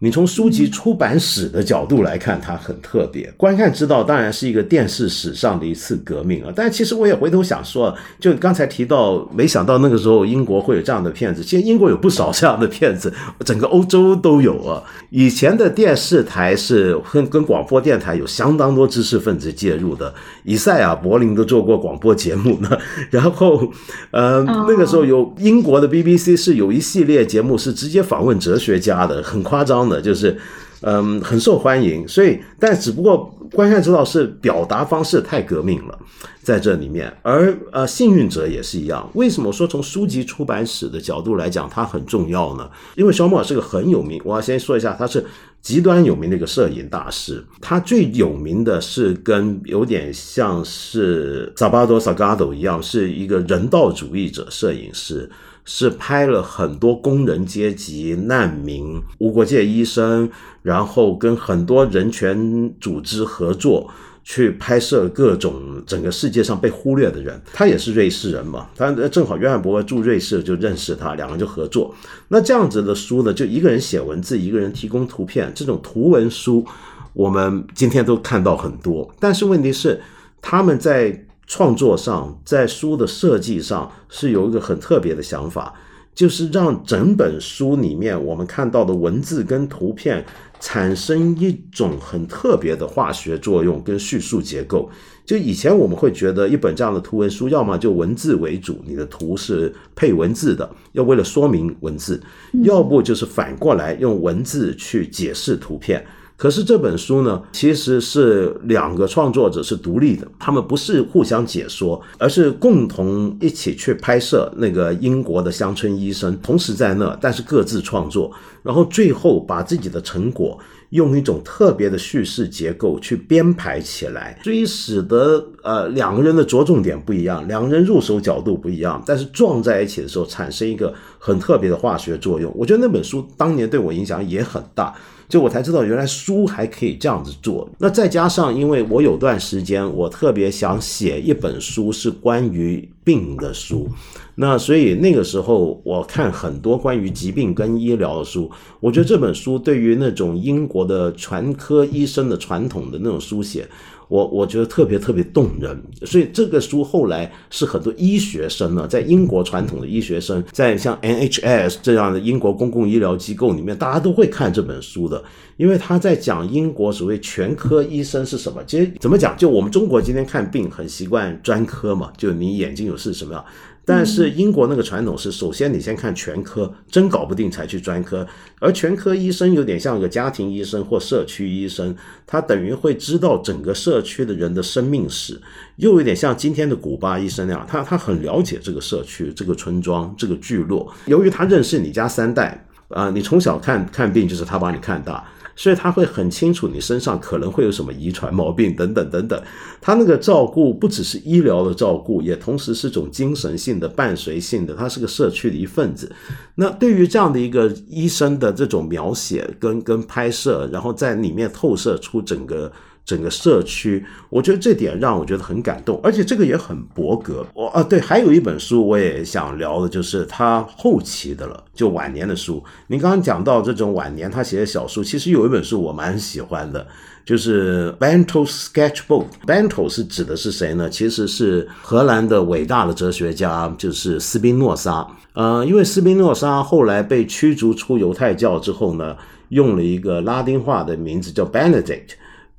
你从书籍出版史的角度来看，它很特别。观看之道当然是一个电视史上的一次革命啊！但其实我也回头想说，就刚才提到，没想到那个时候英国会有这样的片子。其实英国有不少这样的片子，整个欧洲都有啊。以前的电视台是跟跟广播电台有相当多知识分子介入的，以赛亚·柏林都做过广播节目呢。然后，呃，那个时候有英国的 BBC 是有一系列节目是直接访问哲学家的，很夸张。的就是，嗯，很受欢迎，所以，但只不过观看之道是表达方式太革命了，在这里面，而呃，幸运者也是一样。为什么说从书籍出版史的角度来讲，它很重要呢？因为肖莫尔是个很有名，我要先说一下，他是极端有名的一个摄影大师。他最有名的是跟有点像是萨巴多萨加多一样，是一个人道主义者摄影师。是拍了很多工人阶级、难民、无国界医生，然后跟很多人权组织合作，去拍摄各种整个世界上被忽略的人。他也是瑞士人嘛，他正好约翰伯格住瑞士就认识他，两个人就合作。那这样子的书呢，就一个人写文字，一个人提供图片，这种图文书，我们今天都看到很多。但是问题是，他们在。创作上，在书的设计上是有一个很特别的想法，就是让整本书里面我们看到的文字跟图片产生一种很特别的化学作用跟叙述结构。就以前我们会觉得一本这样的图文书，要么就文字为主，你的图是配文字的，要为了说明文字；要不就是反过来用文字去解释图片。可是这本书呢，其实是两个创作者是独立的，他们不是互相解说，而是共同一起去拍摄那个英国的乡村医生，同时在那，但是各自创作，然后最后把自己的成果用一种特别的叙事结构去编排起来，所以使得呃两个人的着重点不一样，两个人入手角度不一样，但是撞在一起的时候产生一个很特别的化学作用。我觉得那本书当年对我影响也很大。就我才知道，原来书。还可以这样子做。那再加上，因为我有段时间我特别想写一本书是关于病的书，那所以那个时候我看很多关于疾病跟医疗的书，我觉得这本书对于那种英国的全科医生的传统的那种书写。我我觉得特别特别动人，所以这个书后来是很多医学生呢，在英国传统的医学生，在像 NHS 这样的英国公共医疗机构里面，大家都会看这本书的，因为他在讲英国所谓全科医生是什么。其实怎么讲，就我们中国今天看病很习惯专科嘛，就你眼睛有事什么样。但是英国那个传统是，首先你先看全科，真搞不定才去专科。而全科医生有点像一个家庭医生或社区医生，他等于会知道整个社区的人的生命史，又有点像今天的古巴医生那样，他他很了解这个社区、这个村庄、这个聚落。由于他认识你家三代，啊，你从小看看病就是他把你看大。所以他会很清楚你身上可能会有什么遗传毛病等等等等，他那个照顾不只是医疗的照顾，也同时是种精神性的伴随性的，他是个社区的一份子。那对于这样的一个医生的这种描写跟跟拍摄，然后在里面透射出整个。整个社区，我觉得这点让我觉得很感动，而且这个也很伯格。我啊，对，还有一本书我也想聊的，就是他后期的了，就晚年的书。您刚刚讲到这种晚年他写的小书，其实有一本书我蛮喜欢的，就是《Bento Sketchbook》。Bento 是指的是谁呢？其实是荷兰的伟大的哲学家，就是斯宾诺莎。呃，因为斯宾诺莎后来被驱逐出犹太教之后呢，用了一个拉丁化的名字叫 Benedict。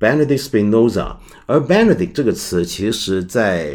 Benedict Spinoza，而 Benedict 这个词，其实在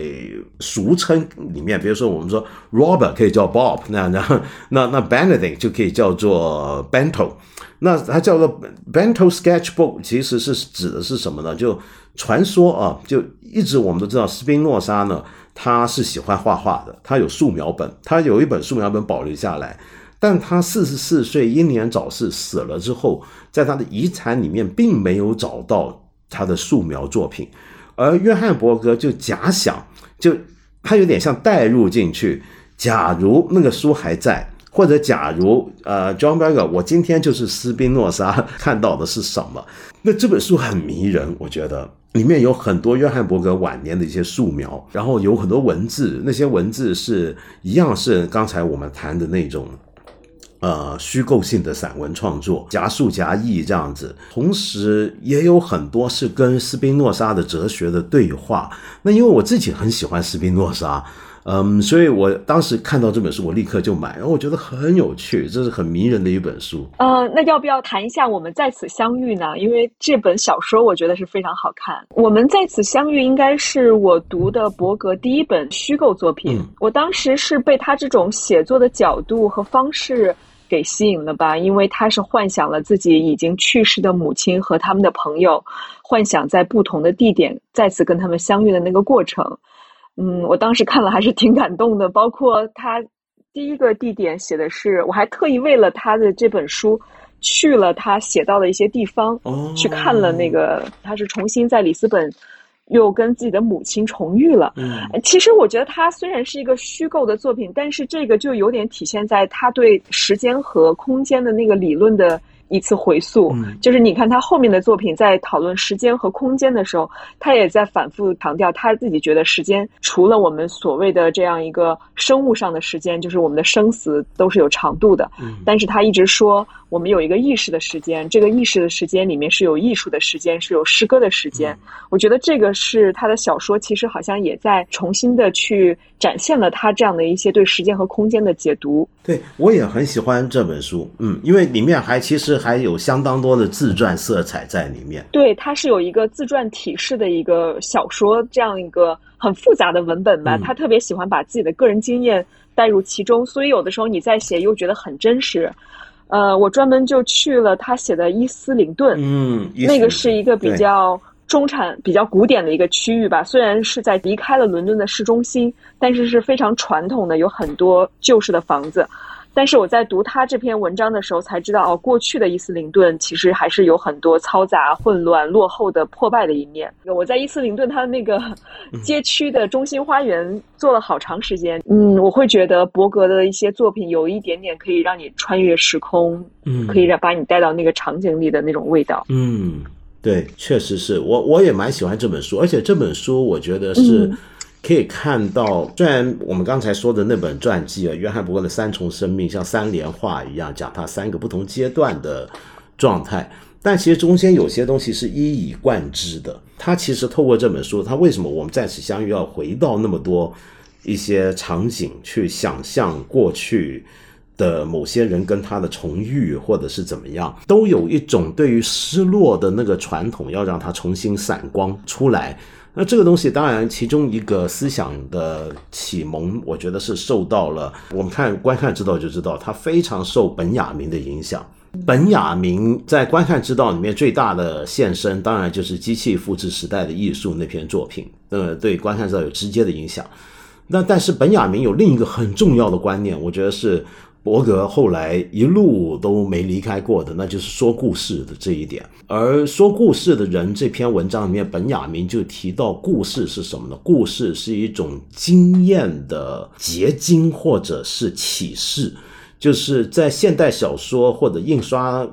俗称里面，比如说我们说 Robert 可以叫 Bob，那那 那那 Benedict 就可以叫做 Bento，那它叫做 Bento Sketchbook，其实是指的是什么呢？就传说啊，就一直我们都知道斯宾诺莎呢，他是喜欢画画的，他有素描本，他有一本素描本保留下来，但他四十四岁英年早逝死了之后，在他的遗产里面并没有找到。他的素描作品，而约翰伯格就假想，就他有点像代入进去。假如那个书还在，或者假如呃，John Berger，我今天就是斯宾诺莎看到的是什么？那这本书很迷人，我觉得里面有很多约翰伯格晚年的一些素描，然后有很多文字，那些文字是一样是刚才我们谈的那种。呃，虚构性的散文创作，夹述夹议这样子，同时也有很多是跟斯宾诺莎的哲学的对话。那因为我自己很喜欢斯宾诺莎。嗯，所以我当时看到这本书，我立刻就买，然后我觉得很有趣，这是很迷人的一本书。呃，那要不要谈一下我们在此相遇呢？因为这本小说我觉得是非常好看。我们在此相遇应该是我读的伯格第一本虚构作品。我当时是被他这种写作的角度和方式给吸引了吧，因为他是幻想了自己已经去世的母亲和他们的朋友，幻想在不同的地点再次跟他们相遇的那个过程。嗯，我当时看了还是挺感动的。包括他第一个地点写的是，我还特意为了他的这本书去了他写到的一些地方，去看了那个他是重新在里斯本又跟自己的母亲重遇了。嗯，其实我觉得他虽然是一个虚构的作品，但是这个就有点体现在他对时间和空间的那个理论的。一次回溯，就是你看他后面的作品，在讨论时间和空间的时候，他也在反复强调他自己觉得时间除了我们所谓的这样一个生物上的时间，就是我们的生死都是有长度的。但是他一直说。我们有一个意识的时间，这个意识的时间里面是有艺术的时间，是有诗歌的时间。我觉得这个是他的小说，其实好像也在重新的去展现了他这样的一些对时间和空间的解读。对我也很喜欢这本书，嗯，因为里面还其实还有相当多的自传色彩在里面。对，它是有一个自传体式的一个小说，这样一个很复杂的文本吧。他特别喜欢把自己的个人经验带入其中，所以有的时候你在写又觉得很真实。呃，我专门就去了他写的伊斯林顿，嗯，那个是一个比较中产、比较古典的一个区域吧。虽然是在离开了伦敦的市中心，但是是非常传统的，有很多旧式的房子。但是我在读他这篇文章的时候才知道，哦，过去的伊斯林顿其实还是有很多嘈杂、混乱、落后的、破败的一面。我在伊斯林顿他那个街区的中心花园坐了好长时间，嗯，我会觉得伯格的一些作品有一点点可以让你穿越时空，嗯，可以让把你带到那个场景里的那种味道。嗯，对，确实是。我我也蛮喜欢这本书，而且这本书我觉得是嗯可以看到，虽然我们刚才说的那本传记啊，约翰伯格的三重生命像三联画一样，讲他三个不同阶段的状态。但其实中间有些东西是一以贯之的。他其实透过这本书，他为什么我们再次相遇要回到那么多一些场景去想象过去的某些人跟他的重遇，或者是怎么样，都有一种对于失落的那个传统，要让它重新闪光出来。那这个东西，当然其中一个思想的启蒙，我觉得是受到了我们看观看之道就知道，他非常受本雅明的影响。本雅明在观看之道里面最大的现身，当然就是机器复制时代的艺术那篇作品，呃，对观看之道有直接的影响。那但是本雅明有另一个很重要的观念，我觉得是伯格后来一路都没离开过的，那就是说故事的这一点。而说故事的人这篇文章里面，本雅明就提到故事是什么呢？故事是一种经验的结晶或者是启示。就是在现代小说或者印刷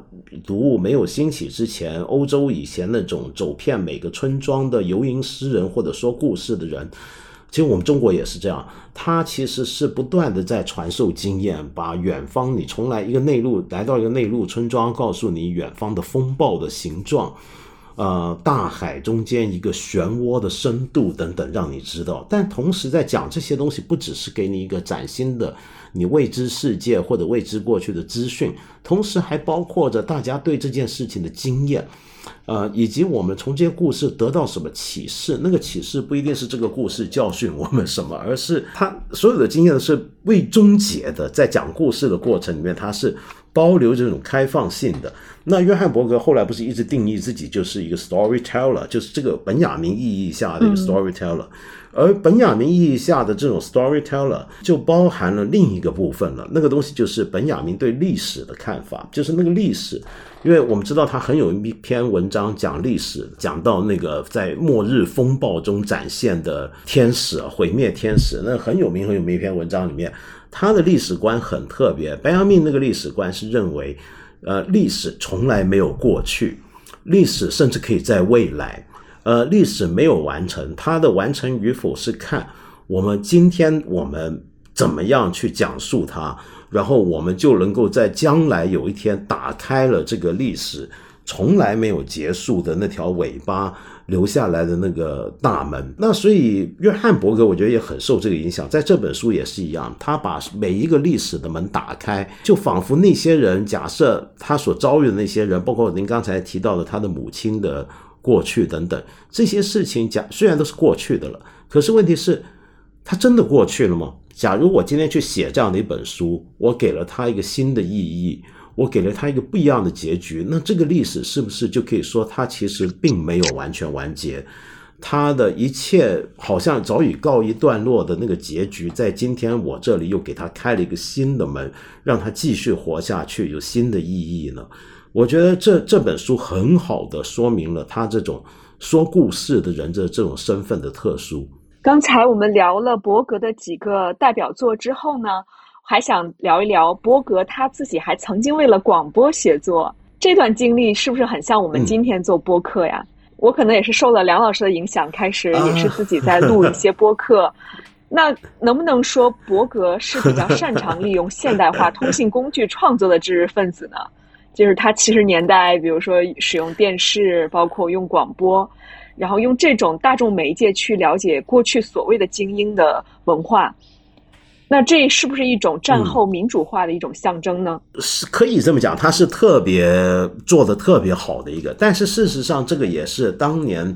读物没有兴起之前，欧洲以前那种走遍每个村庄的游吟诗人或者说故事的人，其实我们中国也是这样，他其实是不断的在传授经验，把远方你从来一个内陆来到一个内陆村庄，告诉你远方的风暴的形状。呃，大海中间一个漩涡的深度等等，让你知道。但同时在讲这些东西，不只是给你一个崭新的你未知世界或者未知过去的资讯，同时还包括着大家对这件事情的经验，呃，以及我们从这些故事得到什么启示。那个启示不一定是这个故事教训我们什么，而是他所有的经验是未终结的，在讲故事的过程里面，它是保留这种开放性的。那约翰伯格后来不是一直定义自己就是一个 storyteller，就是这个本雅明意义下的一个 storyteller，、而本雅明意义下的这种 storyteller 就包含了另一个部分了，那个东西就是本雅明对历史的看法，就是那个历史，因为我们知道他很有一篇文章讲历史，讲到那个在末日风暴中展现的天使毁灭天使，那很有名很有名一篇文章里面，他的历史观很特别，本雅明那个历史观是认为。呃，历史从来没有过去，历史甚至可以在未来。呃，历史没有完成，它的完成与否是看我们今天我们怎么样去讲述它，然后我们就能够在将来有一天打开了这个历史从来没有结束的那条尾巴。留下来的那个大门，那所以约翰伯格我觉得也很受这个影响，在这本书也是一样，他把每一个历史的门打开，就仿佛那些人，假设他所遭遇的那些人，包括您刚才提到的他的母亲的过去等等这些事情，假虽然都是过去的了，可是问题是，他真的过去了吗？假如我今天去写这样的一本书，我给了他一个新的意义。我给了他一个不一样的结局，那这个历史是不是就可以说它其实并没有完全完结？它的一切好像早已告一段落的那个结局，在今天我这里又给他开了一个新的门，让他继续活下去，有新的意义呢？我觉得这这本书很好的说明了他这种说故事的人的这种身份的特殊。刚才我们聊了伯格的几个代表作之后呢？还想聊一聊伯格他自己还曾经为了广播写作，这段经历是不是很像我们今天做播客呀？我可能也是受了梁老师的影响，开始也是自己在录一些播客。那能不能说伯格是比较擅长利用现代化通信工具创作的知识分子呢？就是他七十年代，比如说使用电视，包括用广播，然后用这种大众媒介去了解过去所谓的精英的文化。那这是不是一种战后民主化的一种象征呢？是可以这么讲，它是特别做的特别好的一个，但是事实上，这个也是当年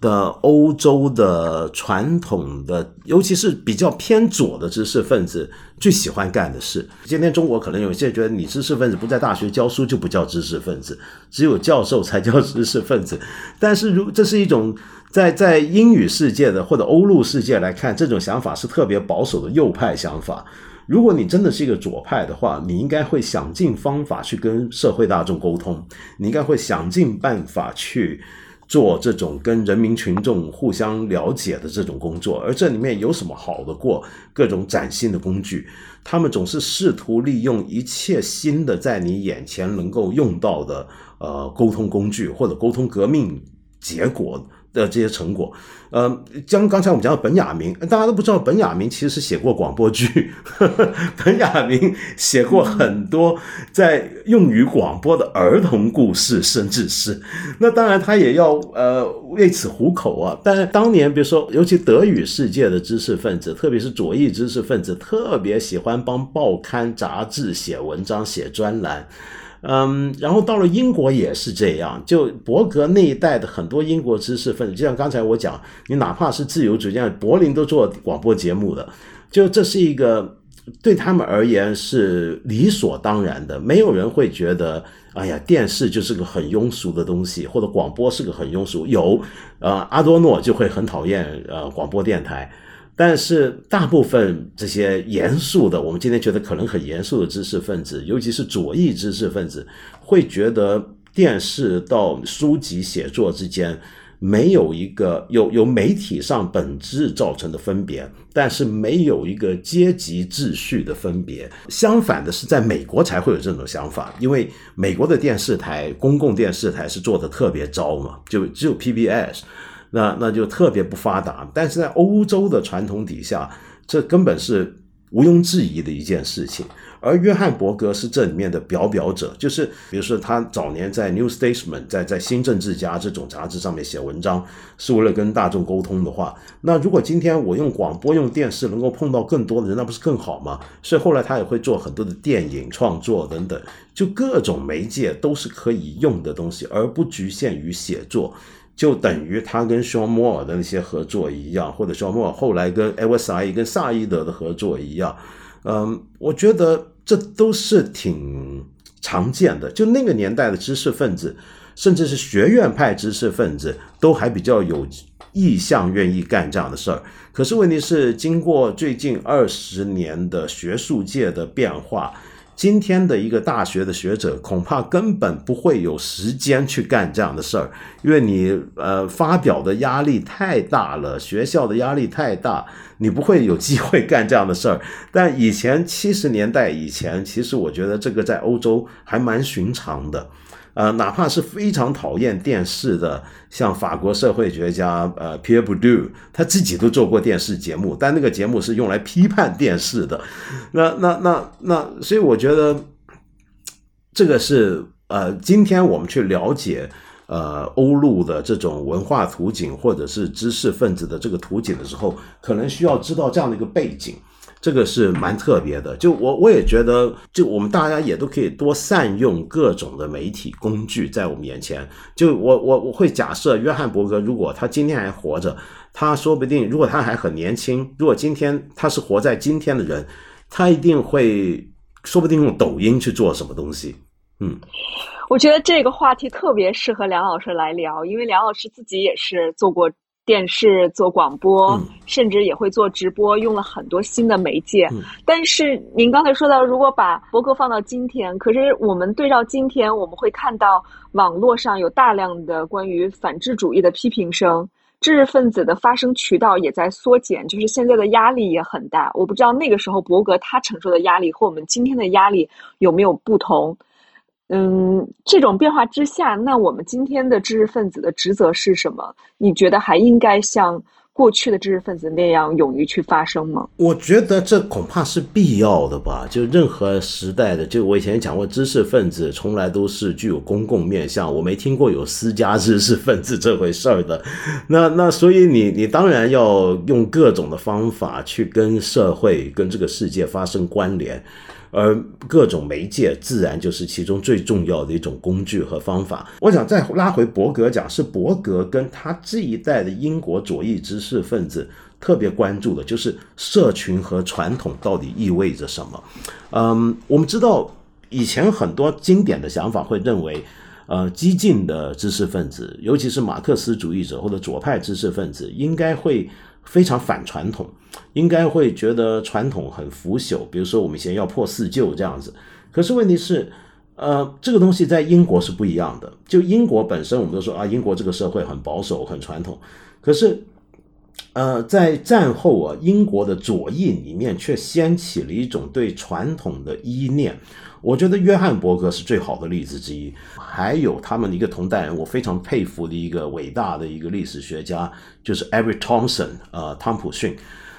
的欧洲的传统的，尤其是比较偏左的知识分子最喜欢干的事。今天中国可能有些人觉得，你知识分子不在大学教书就不叫知识分子，只有教授才叫知识分子。但是如这是一种。在在英语世界的或者欧陆世界来看，这种想法是特别保守的右派想法。如果你真的是一个左派的话，你应该会想尽方法去跟社会大众沟通，你应该会想尽办法去做这种跟人民群众互相了解的这种工作，而这里面有什么好的过各种崭新的工具？他们总是试图利用一切新的在你眼前能够用到的呃沟通工具或者沟通革命结果。的这些成果，呃，将刚才我们讲到本雅明，大家都不知道本雅明其实是写过广播剧，本雅明写过很多在用于广播的儿童故事，甚至是那当然他也要呃为此糊口啊。但是当年比如说，尤其德语世界的知识分子，特别是左翼知识分子，特别喜欢帮报刊杂志写文章、写专栏。嗯，然后到了英国也是这样，就伯格那一代的很多英国知识分子，就像刚才我讲，你哪怕是自由主义，柏林都做广播节目的，就这是一个对他们而言是理所当然的，没有人会觉得，哎呀，电视就是个很庸俗的东西，或者广播是个很庸俗。有，呃，阿多诺就会很讨厌呃广播电台。但是大部分这些严肃的，我们今天觉得可能很严肃的知识分子，尤其是左翼知识分子，会觉得电视到书籍写作之间没有一个有有媒体上本质造成的分别，但是没有一个阶级秩序的分别。相反的是，在美国才会有这种想法，因为美国的电视台公共电视台是做的特别糟嘛，就只有 PBS。那那就特别不发达，但是在欧洲的传统底下，这根本是毋庸置疑的一件事情。而约翰伯格是这里面的表表者，就是比如说他早年在《New Statesman》在在《新政治家》这种杂志上面写文章，是为了跟大众沟通的话，那如果今天我用广播、用电视能够碰到更多的人，那不是更好吗？所以后来他也会做很多的电影创作等等，就各种媒介都是可以用的东西，而不局限于写作。就等于他跟双摩尔的那些合作一样，或者双摩尔后来跟埃维萨伊、跟萨伊德的合作一样，嗯，我觉得这都是挺常见的。就那个年代的知识分子，甚至是学院派知识分子，都还比较有意向，愿意干这样的事儿。可是问题是，经过最近二十年的学术界的变化。今天的一个大学的学者恐怕根本不会有时间去干这样的事儿，因为你呃发表的压力太大了，学校的压力太大，你不会有机会干这样的事儿。但以前七十年代以前，其实我觉得这个在欧洲还蛮寻常的。呃，哪怕是非常讨厌电视的，像法国社会学家呃 Pierre b o u d o u 他自己都做过电视节目，但那个节目是用来批判电视的。那那那那，所以我觉得这个是呃，今天我们去了解呃欧陆的这种文化图景或者是知识分子的这个图景的时候，可能需要知道这样的一个背景。这个是蛮特别的，就我我也觉得，就我们大家也都可以多善用各种的媒体工具在我们眼前。就我我我会假设，约翰伯格如果他今天还活着，他说不定如果他还很年轻，如果今天他是活在今天的人，他一定会说不定用抖音去做什么东西。嗯，我觉得这个话题特别适合梁老师来聊，因为梁老师自己也是做过。电视做广播，甚至也会做直播，用了很多新的媒介。但是您刚才说到，如果把博客放到今天，可是我们对照今天，我们会看到网络上有大量的关于反智主义的批评声，知识分子的发声渠道也在缩减，就是现在的压力也很大。我不知道那个时候伯格他承受的压力和我们今天的压力有没有不同。嗯，这种变化之下，那我们今天的知识分子的职责是什么？你觉得还应该像过去的知识分子那样勇于去发声吗？我觉得这恐怕是必要的吧。就任何时代的，就我以前讲过，知识分子从来都是具有公共面向，我没听过有私家知识分子这回事儿的。那那所以你你当然要用各种的方法去跟社会、跟这个世界发生关联。而各种媒介自然就是其中最重要的一种工具和方法。我想再拉回伯格讲，是伯格跟他这一代的英国左翼知识分子特别关注的，就是社群和传统到底意味着什么。嗯，我们知道以前很多经典的想法会认为，呃，激进的知识分子，尤其是马克思主义者或者左派知识分子，应该会。非常反传统，应该会觉得传统很腐朽。比如说，我们以前要破四旧这样子。可是问题是，呃，这个东西在英国是不一样的。就英国本身，我们都说啊，英国这个社会很保守、很传统。可是，呃，在战后啊，英国的左翼里面却掀起了一种对传统的依恋。我觉得约翰伯格是最好的例子之一。还有他们的一个同代人，我非常佩服的一个伟大的一个历史学家，就是 Every Thompson，呃，汤普逊。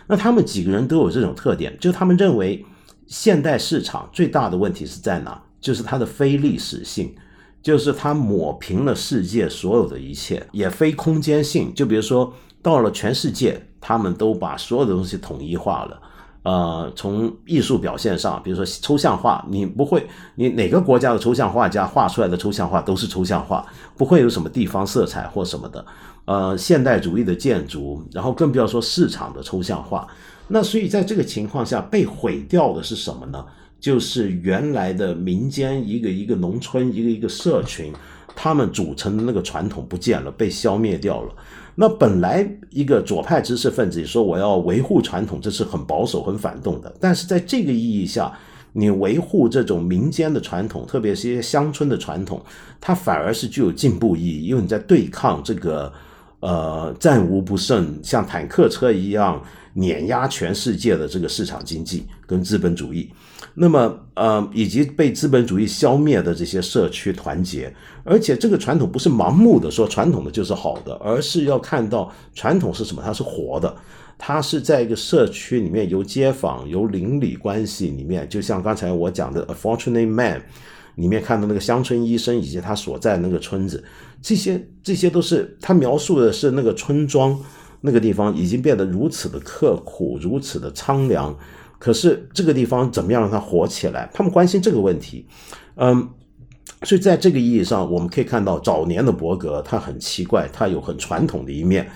那他们几个人都有这种特点，就他们认为现代市场最大的问题是在哪？就是它的非历史性，就是它抹平了世界所有的一切，也非空间性。就比如说，到了全世界，他们都把所有的东西统一化了。呃，从艺术表现上，比如说抽象画，你不会，你哪个国家的抽象画家画出来的抽象画都是抽象画，不会有什么地方色彩或什么的。呃，现代主义的建筑，然后更不要说市场的抽象画。那所以在这个情况下，被毁掉的是什么呢？就是原来的民间一个一个农村一个一个社群，他们组成的那个传统不见了，被消灭掉了。那本来一个左派知识分子说我要维护传统，这是很保守、很反动的。但是在这个意义下，你维护这种民间的传统，特别是一些乡村的传统，它反而是具有进步意义，因为你在对抗这个呃战无不胜、像坦克车一样碾压全世界的这个市场经济跟资本主义。那么，呃，以及被资本主义消灭的这些社区团结，而且这个传统不是盲目的说传统的就是好的，而是要看到传统是什么，它是活的，它是在一个社区里面由街坊、由邻里关系里面，就像刚才我讲的《A Fortunate Man》里面看到那个乡村医生以及他所在那个村子，这些这些都是他描述的是那个村庄那个地方已经变得如此的刻苦，如此的苍凉。可是这个地方怎么样让它活起来？他们关心这个问题，嗯，所以在这个意义上，我们可以看到早年的伯格他很奇怪，他有很传统的一面，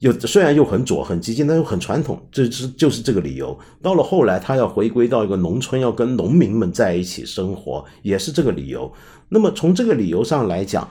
有虽然又很左很激进，但又很传统，这是就是这个理由。到了后来，他要回归到一个农村，要跟农民们在一起生活，也是这个理由。那么从这个理由上来讲，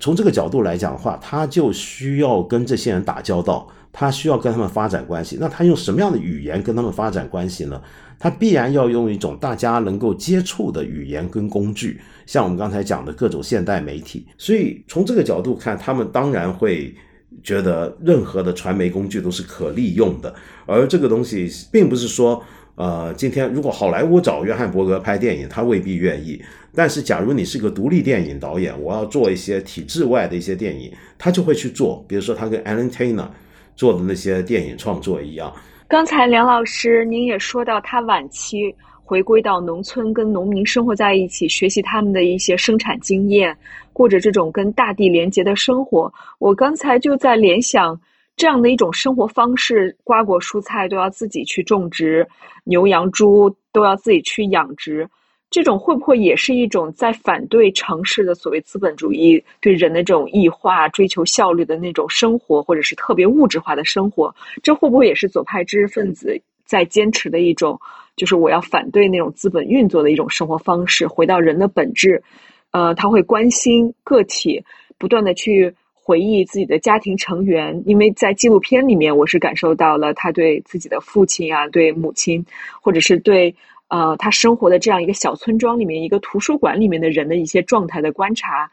从这个角度来讲的话，他就需要跟这些人打交道。他需要跟他们发展关系，那他用什么样的语言跟他们发展关系呢？他必然要用一种大家能够接触的语言跟工具，像我们刚才讲的各种现代媒体。所以从这个角度看，他们当然会觉得任何的传媒工具都是可利用的。而这个东西并不是说，呃，今天如果好莱坞找约翰伯格拍电影，他未必愿意。但是假如你是个独立电影导演，我要做一些体制外的一些电影，他就会去做。比如说他跟 Alan Taylor。做的那些电影创作一样。刚才梁老师您也说到，他晚期回归到农村，跟农民生活在一起，学习他们的一些生产经验，过着这种跟大地连接的生活。我刚才就在联想这样的一种生活方式：瓜果蔬菜都要自己去种植，牛羊猪都要自己去养殖。这种会不会也是一种在反对城市的所谓资本主义对人的这种异化、追求效率的那种生活，或者是特别物质化的生活？这会不会也是左派知识分子在坚持的一种，就是我要反对那种资本运作的一种生活方式，回到人的本质？呃，他会关心个体，不断的去回忆自己的家庭成员，因为在纪录片里面，我是感受到了他对自己的父亲啊，对母亲，或者是对。呃，他生活的这样一个小村庄里面，一个图书馆里面的人的一些状态的观察，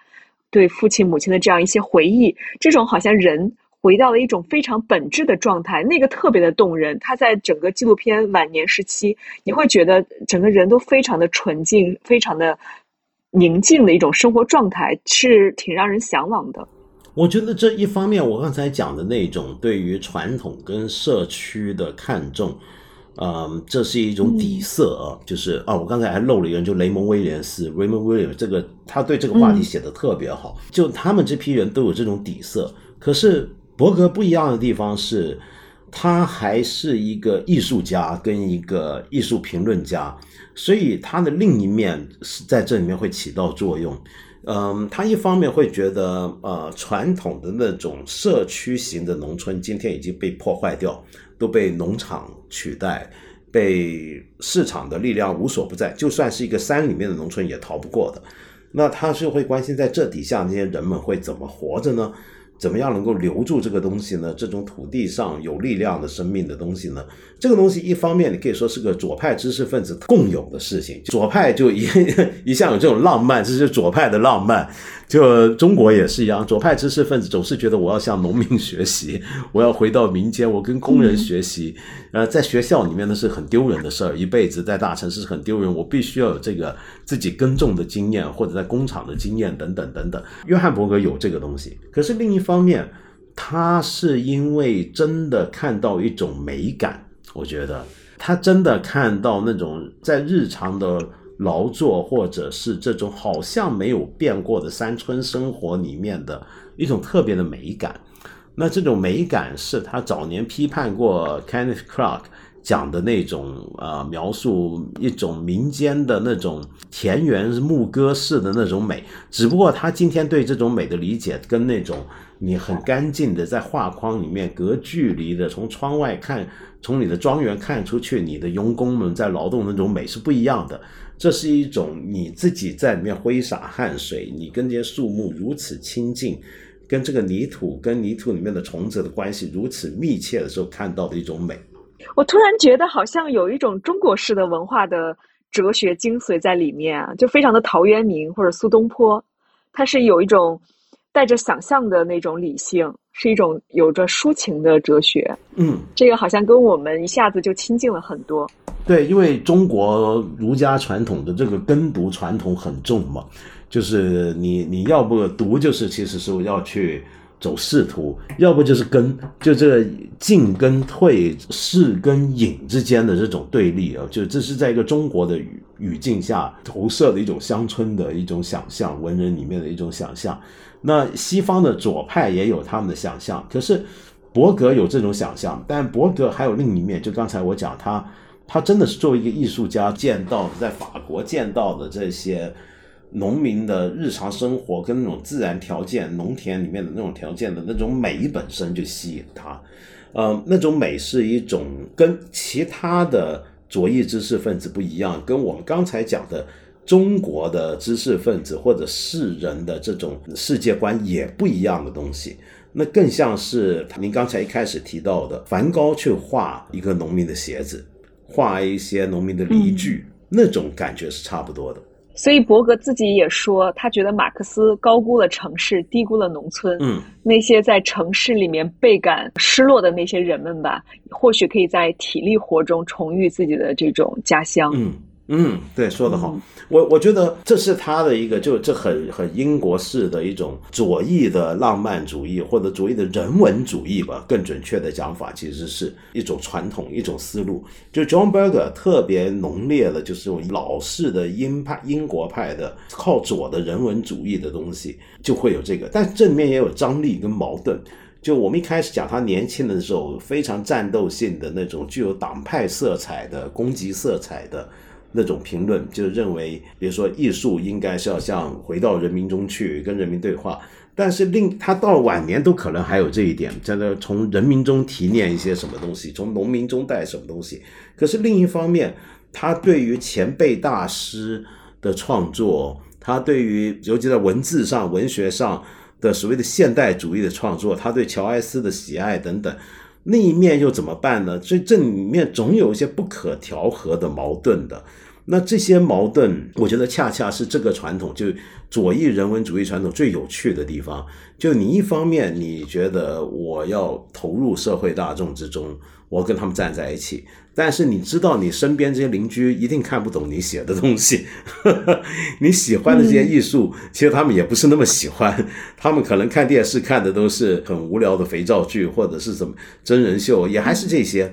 对父亲母亲的这样一些回忆，这种好像人回到了一种非常本质的状态，那个特别的动人。他在整个纪录片晚年时期，你会觉得整个人都非常的纯净，非常的宁静的一种生活状态，是挺让人向往的。我觉得这一方面，我刚才讲的那种对于传统跟社区的看重。嗯，这是一种底色啊，就是啊，我刚才还漏了一个人，就雷蒙威廉斯 （Raymond Williams），这个他对这个话题写的特别好。就他们这批人都有这种底色，可是伯格不一样的地方是，他还是一个艺术家跟一个艺术评论家，所以他的另一面是在这里面会起到作用。嗯，他一方面会觉得，呃，传统的那种社区型的农村今天已经被破坏掉。都被农场取代，被市场的力量无所不在。就算是一个山里面的农村，也逃不过的。那他是会关心在这底下那些人们会怎么活着呢？怎么样能够留住这个东西呢？这种土地上有力量的生命的东西呢？这个东西一方面你可以说是个左派知识分子共有的事情，左派就一 一向有这种浪漫，这是左派的浪漫。就中国也是一样，左派知识分子总是觉得我要向农民学习，我要回到民间，我跟工人学习。呃，在学校里面呢是很丢人的事儿，一辈子在大城市是很丢人。我必须要有这个自己耕种的经验，或者在工厂的经验等等等等。约翰伯格有这个东西，可是另一方面，他是因为真的看到一种美感，我觉得他真的看到那种在日常的。劳作，或者是这种好像没有变过的山村生活里面的一种特别的美感。那这种美感是他早年批判过 Kenneth Clark 讲的那种呃描述一种民间的那种田园牧歌式的那种美。只不过他今天对这种美的理解，跟那种你很干净的在画框里面隔距离的从窗外看，从你的庄园看出去，你的佣工们在劳动那种美是不一样的。这是一种你自己在里面挥洒汗水，你跟这些树木如此亲近，跟这个泥土跟泥土里面的虫子的关系如此密切的时候看到的一种美。我突然觉得好像有一种中国式的文化的哲学精髓在里面啊，就非常的陶渊明或者苏东坡，他是有一种带着想象的那种理性，是一种有着抒情的哲学。嗯，这个好像跟我们一下子就亲近了很多。对，因为中国儒家传统的这个耕读传统很重嘛，就是你你要不读，就是其实是要去走仕途，要不就是耕，就这个进跟退、仕跟隐之间的这种对立啊，就这是在一个中国的语语境下投射的一种乡村的一种想象，文人里面的一种想象。那西方的左派也有他们的想象，可是伯格有这种想象，但伯格还有另一面，就刚才我讲他。他真的是作为一个艺术家见到的，在法国见到的这些农民的日常生活跟那种自然条件、农田里面的那种条件的那种美本身就吸引他。呃，那种美是一种跟其他的左翼知识分子不一样，跟我们刚才讲的中国的知识分子或者世人的这种世界观也不一样的东西。那更像是您刚才一开始提到的，梵高去画一个农民的鞋子。画一些农民的犁具，那种感觉是差不多的。所以伯格自己也说，他觉得马克思高估了城市，低估了农村。嗯，那些在城市里面倍感失落的那些人们吧，或许可以在体力活中重遇自己的这种家乡。嗯。嗯，对，说得好。我我觉得这是他的一个，就这很很英国式的一种左翼的浪漫主义，或者左翼的人文主义吧。更准确的讲法，其实是一种传统，一种思路。就 John Berger 特别浓烈的，就是这种老式的英派、英国派的靠左的人文主义的东西，就会有这个。但这里面也有张力跟矛盾。就我们一开始讲他年轻的时候，非常战斗性的那种，具有党派色彩的攻击色彩的。那种评论就是认为，比如说艺术应该是要像回到人民中去跟人民对话，但是另他到晚年都可能还有这一点，在那从人民中提炼一些什么东西，从农民中带什么东西。可是另一方面，他对于前辈大师的创作，他对于尤其在文字上、文学上的所谓的现代主义的创作，他对乔埃斯的喜爱等等。那一面又怎么办呢？所以这里面总有一些不可调和的矛盾的。那这些矛盾，我觉得恰恰是这个传统，就左翼人文主义传统最有趣的地方。就你一方面，你觉得我要投入社会大众之中。我跟他们站在一起，但是你知道，你身边这些邻居一定看不懂你写的东西。你喜欢的这些艺术，其实他们也不是那么喜欢。他们可能看电视看的都是很无聊的肥皂剧，或者是什么真人秀，也还是这些。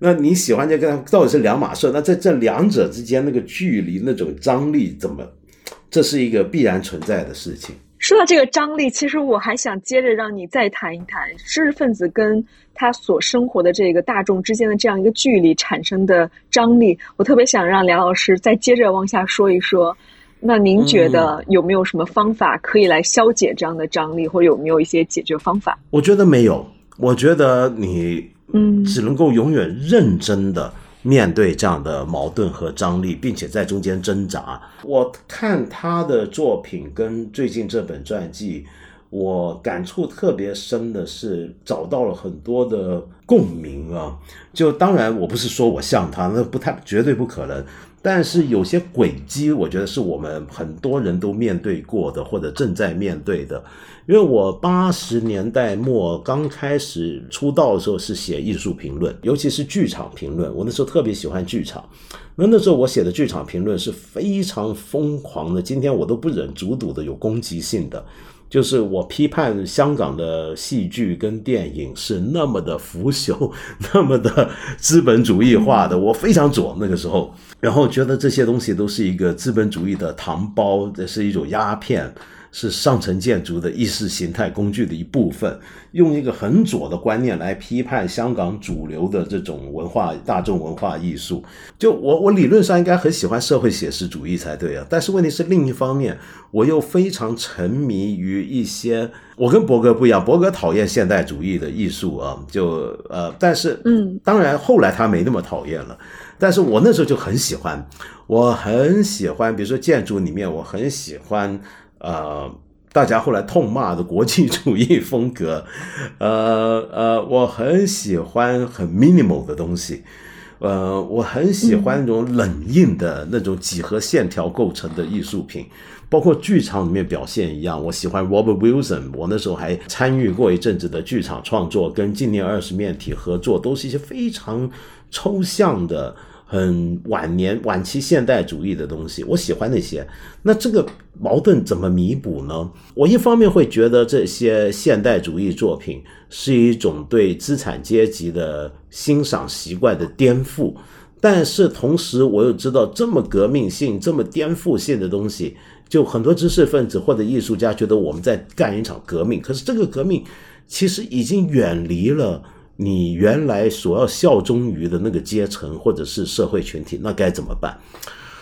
那你喜欢这个，到底是两码事。那在这两者之间，那个距离、那种张力，怎么？这是一个必然存在的事情。说到这个张力，其实我还想接着让你再谈一谈知识分子跟他所生活的这个大众之间的这样一个距离产生的张力。我特别想让梁老师再接着往下说一说。那您觉得有没有什么方法可以来消解这样的张力，或者有没有一些解决方法？我觉得没有。我觉得你嗯，只能够永远认真的。面对这样的矛盾和张力，并且在中间挣扎，我看他的作品跟最近这本传记，我感触特别深的是找到了很多的共鸣啊。就当然我不是说我像他，那不太绝对不可能。但是有些轨迹，我觉得是我们很多人都面对过的，或者正在面对的。因为我八十年代末刚开始出道的时候是写艺术评论，尤其是剧场评论。我那时候特别喜欢剧场，那那时候我写的剧场评论是非常疯狂的，今天我都不忍卒睹的，有攻击性的。就是我批判香港的戏剧跟电影是那么的腐朽，那么的资本主义化的，我非常左那个时候，然后觉得这些东西都是一个资本主义的糖包，这是一种鸦片。是上层建筑的意识形态工具的一部分，用一个很左的观念来批判香港主流的这种文化、大众文化艺术。就我，我理论上应该很喜欢社会写实主义才对啊。但是问题是，另一方面，我又非常沉迷于一些。我跟伯格不一样，伯格讨厌现代主义的艺术啊，就呃，但是嗯，当然后来他没那么讨厌了。但是我那时候就很喜欢，我很喜欢，比如说建筑里面，我很喜欢。呃，大家后来痛骂的国际主义风格，呃呃，我很喜欢很 minimal 的东西，呃，我很喜欢那种冷硬的那种几何线条构成的艺术品，包括剧场里面表现一样。我喜欢 Robert Wilson，我那时候还参与过一阵子的剧场创作，跟纪念二十面体合作，都是一些非常抽象的。很晚年晚期现代主义的东西，我喜欢那些。那这个矛盾怎么弥补呢？我一方面会觉得这些现代主义作品是一种对资产阶级的欣赏习惯的颠覆，但是同时我又知道这么革命性、这么颠覆性的东西，就很多知识分子或者艺术家觉得我们在干一场革命，可是这个革命其实已经远离了。你原来所要效忠于的那个阶层或者是社会群体，那该怎么办？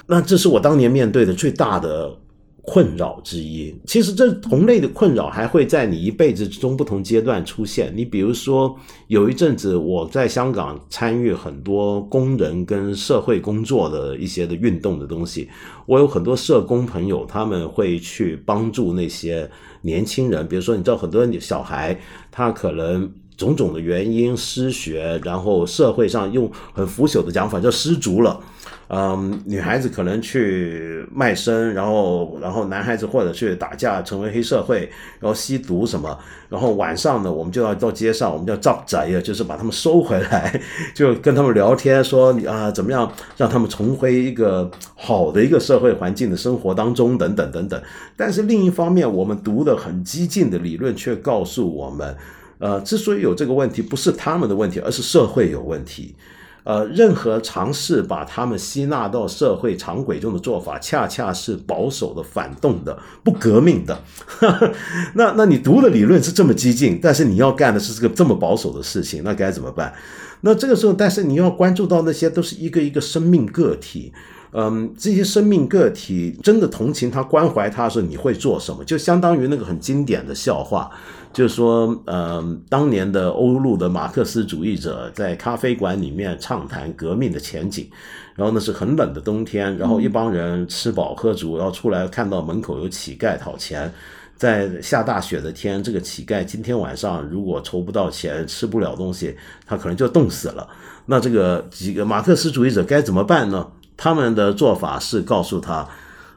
那这是我当年面对的最大的困扰之一。其实这同类的困扰还会在你一辈子之中不同阶段出现。你比如说，有一阵子我在香港参与很多工人跟社会工作的一些的运动的东西，我有很多社工朋友，他们会去帮助那些年轻人。比如说，你知道很多小孩，他可能。种种的原因失学，然后社会上用很腐朽的讲法叫失足了。嗯，女孩子可能去卖身，然后然后男孩子或者去打架，成为黑社会，然后吸毒什么。然后晚上呢，我们就要到街上，我们叫招宅呀，就是把他们收回来，就跟他们聊天，说啊怎么样让他们重回一个好的一个社会环境的生活当中，等等等等。但是另一方面，我们读的很激进的理论却告诉我们。呃，之所以有这个问题，不是他们的问题，而是社会有问题。呃，任何尝试把他们吸纳到社会常轨中的做法，恰恰是保守的、反动的、不革命的。那，那你读的理论是这么激进，但是你要干的是这个这么保守的事情，那该怎么办？那这个时候，但是你要关注到那些都是一个一个生命个体。嗯，这些生命个体真的同情他、关怀他的时候，你会做什么？就相当于那个很经典的笑话。就是说，嗯，当年的欧陆的马克思主义者在咖啡馆里面畅谈革命的前景，然后那是很冷的冬天，然后一帮人吃饱喝足，然后出来看到门口有乞丐讨钱，在下大雪的天，这个乞丐今天晚上如果筹不到钱，吃不了东西，他可能就冻死了。那这个几个马克思主义者该怎么办呢？他们的做法是告诉他，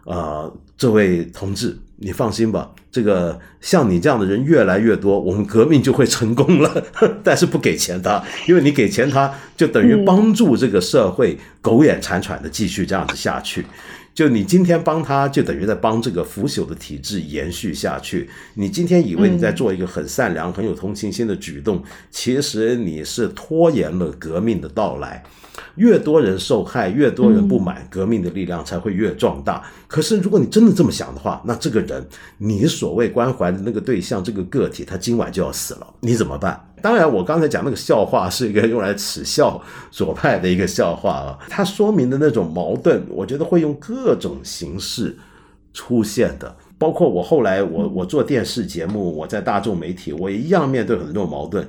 呃，这位同志。你放心吧，这个像你这样的人越来越多，我们革命就会成功了。但是不给钱他，因为你给钱他，就等于帮助这个社会苟延残喘的继续这样子下去。就你今天帮他，就等于在帮这个腐朽的体制延续下去。你今天以为你在做一个很善良、很有同情心的举动，其实你是拖延了革命的到来。越多人受害，越多人不满，革命的力量才会越壮大。可是，如果你真的这么想的话，那这个人，你所谓关怀的那个对象，这个个体，他今晚就要死了，你怎么办？当然，我刚才讲那个笑话是一个用来耻笑左派的一个笑话啊，它说明的那种矛盾，我觉得会用各种形式出现的。包括我后来，我我做电视节目，我在大众媒体，我一样面对很多矛盾。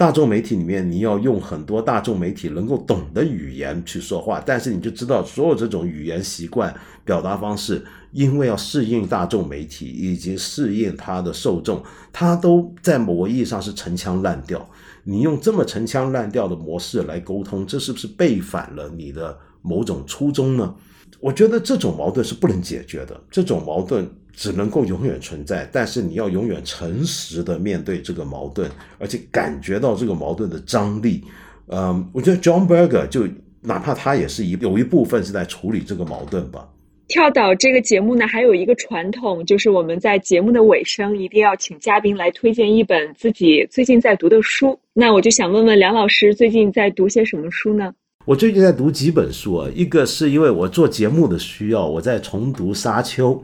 大众媒体里面，你要用很多大众媒体能够懂的语言去说话，但是你就知道，所有这种语言习惯、表达方式，因为要适应大众媒体以及适应它的受众，它都在某个意义上是陈腔滥调。你用这么陈腔滥调的模式来沟通，这是不是背反了你的某种初衷呢？我觉得这种矛盾是不能解决的，这种矛盾只能够永远存在。但是你要永远诚实的面对这个矛盾，而且感觉到这个矛盾的张力。嗯，我觉得 John Berger 就哪怕他也是一有一部分是在处理这个矛盾吧。跳岛这个节目呢，还有一个传统，就是我们在节目的尾声一定要请嘉宾来推荐一本自己最近在读的书。那我就想问问梁老师，最近在读些什么书呢？我最近在读几本书啊，一个是因为我做节目的需要，我在重读《沙丘》，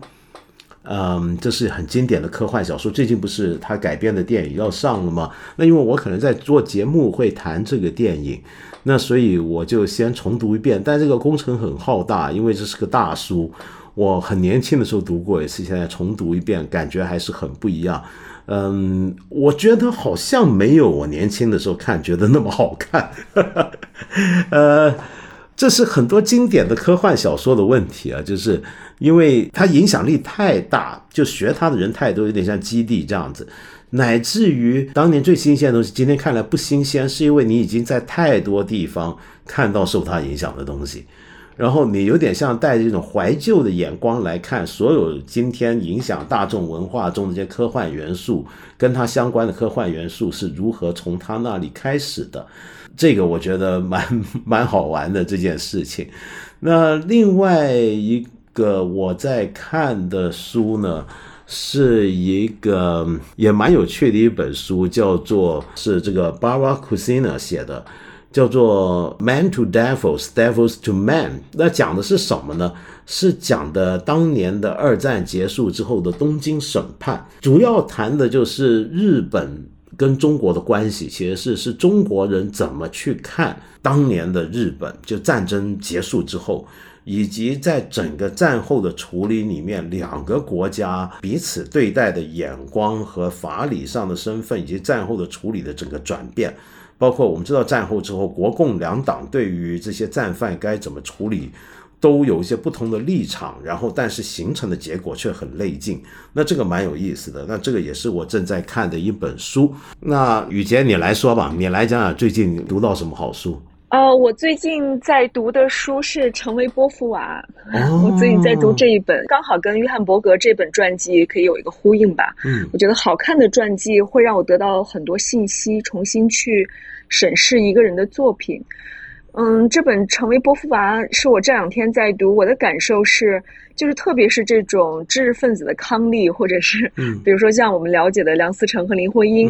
嗯，这是很经典的科幻小说，最近不是他改编的电影要上了吗？那因为我可能在做节目会谈这个电影。那所以我就先重读一遍，但这个工程很浩大，因为这是个大书。我很年轻的时候读过一次，现在重读一遍，感觉还是很不一样。嗯，我觉得好像没有我年轻的时候看觉得那么好看。呃，这是很多经典的科幻小说的问题啊，就是因为它影响力太大，就学它的人太多，有点像基地这样子。乃至于当年最新鲜的东西，今天看来不新鲜，是因为你已经在太多地方看到受它影响的东西，然后你有点像带着一种怀旧的眼光来看所有今天影响大众文化中的这些科幻元素，跟它相关的科幻元素是如何从他那里开始的，这个我觉得蛮 蛮好玩的这件事情。那另外一个我在看的书呢？是一个也蛮有趣的一本书，叫做是这个 Barbara Kusina 写的，叫做 Man to Devils, Devils to Man。那讲的是什么呢？是讲的当年的二战结束之后的东京审判，主要谈的就是日本跟中国的关系，其实是是中国人怎么去看当年的日本，就战争结束之后。以及在整个战后的处理里面，两个国家彼此对待的眼光和法理上的身份，以及战后的处理的整个转变，包括我们知道战后之后，国共两党对于这些战犯该怎么处理，都有一些不同的立场，然后但是形成的结果却很类近。那这个蛮有意思的。那这个也是我正在看的一本书。那雨杰，你来说吧，你来讲讲最近读到什么好书。呃，我最近在读的书是《成为波伏娃》，我最近在读这一本，刚好跟约翰伯格这本传记可以有一个呼应吧。嗯，我觉得好看的传记会让我得到很多信息，重新去审视一个人的作品。嗯，这本《成为波伏娃》是我这两天在读，我的感受是，就是特别是这种知识分子的康利，或者是，嗯，比如说像我们了解的梁思成和林徽因。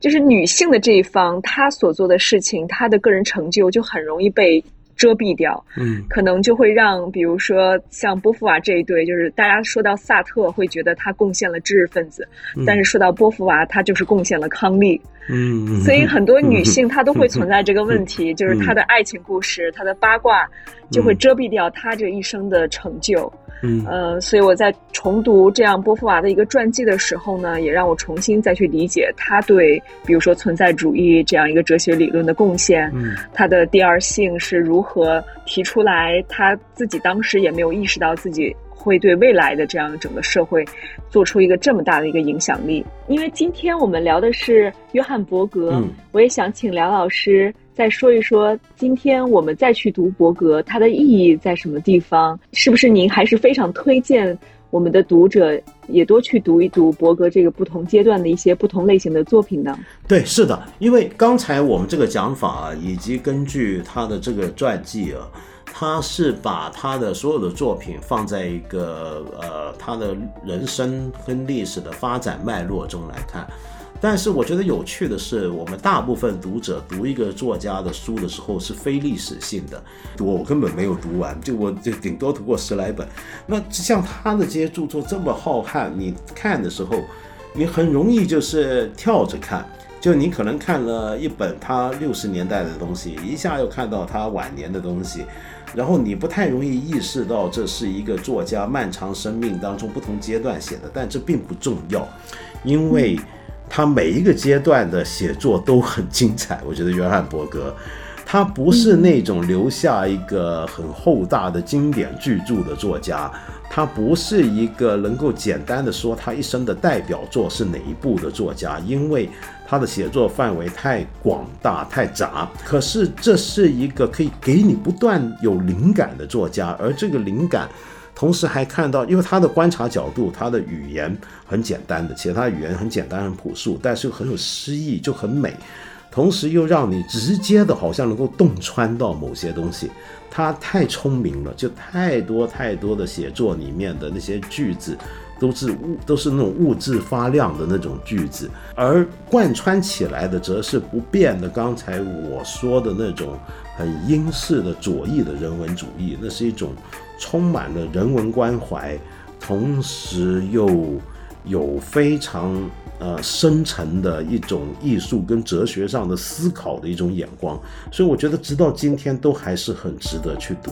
就是女性的这一方，她所做的事情，她的个人成就就很容易被遮蔽掉。嗯，可能就会让，比如说像波伏娃这一对，就是大家说到萨特，会觉得他贡献了知识分子，但是说到波伏娃，他就是贡献了康利。嗯，所以很多女性她都会存在这个问题，就是她的爱情故事，她的八卦，就会遮蔽掉她这一生的成就。嗯，呃，所以我在重读这样波伏娃的一个传记的时候呢，也让我重新再去理解他对，比如说存在主义这样一个哲学理论的贡献。嗯，他的第二性是如何提出来，他自己当时也没有意识到自己会对未来的这样整个社会做出一个这么大的一个影响力。因为今天我们聊的是约翰伯格，我也想请梁老师。再说一说，今天我们再去读伯格，它的意义在什么地方？是不是您还是非常推荐我们的读者也多去读一读伯格这个不同阶段的一些不同类型的作品呢？对，是的，因为刚才我们这个讲法，以及根据他的这个传记啊，他是把他的所有的作品放在一个呃他的人生跟历史的发展脉络中来看。但是我觉得有趣的是，我们大部分读者读一个作家的书的时候是非历史性的，我根本没有读完，就我就顶多读过十来本。那像他的这些著作这么浩瀚，你看的时候，你很容易就是跳着看，就你可能看了一本他六十年代的东西，一下又看到他晚年的东西，然后你不太容易意识到这是一个作家漫长生命当中不同阶段写的，但这并不重要，因为。他每一个阶段的写作都很精彩，我觉得约翰伯格，他不是那种留下一个很厚大的经典巨著的作家，他不是一个能够简单的说他一生的代表作是哪一部的作家，因为他的写作范围太广大太杂。可是这是一个可以给你不断有灵感的作家，而这个灵感。同时还看到，因为他的观察角度，他的语言很简单的，其实他语言很简单很朴素，但是又很有诗意，就很美。同时又让你直接的，好像能够洞穿到某些东西。他太聪明了，就太多太多的写作里面的那些句子，都是物，都是那种物质发亮的那种句子，而贯穿起来的则是不变的。刚才我说的那种很英式的左翼的人文主义，那是一种。充满了人文关怀，同时又有非常呃深沉的一种艺术跟哲学上的思考的一种眼光，所以我觉得直到今天都还是很值得去读。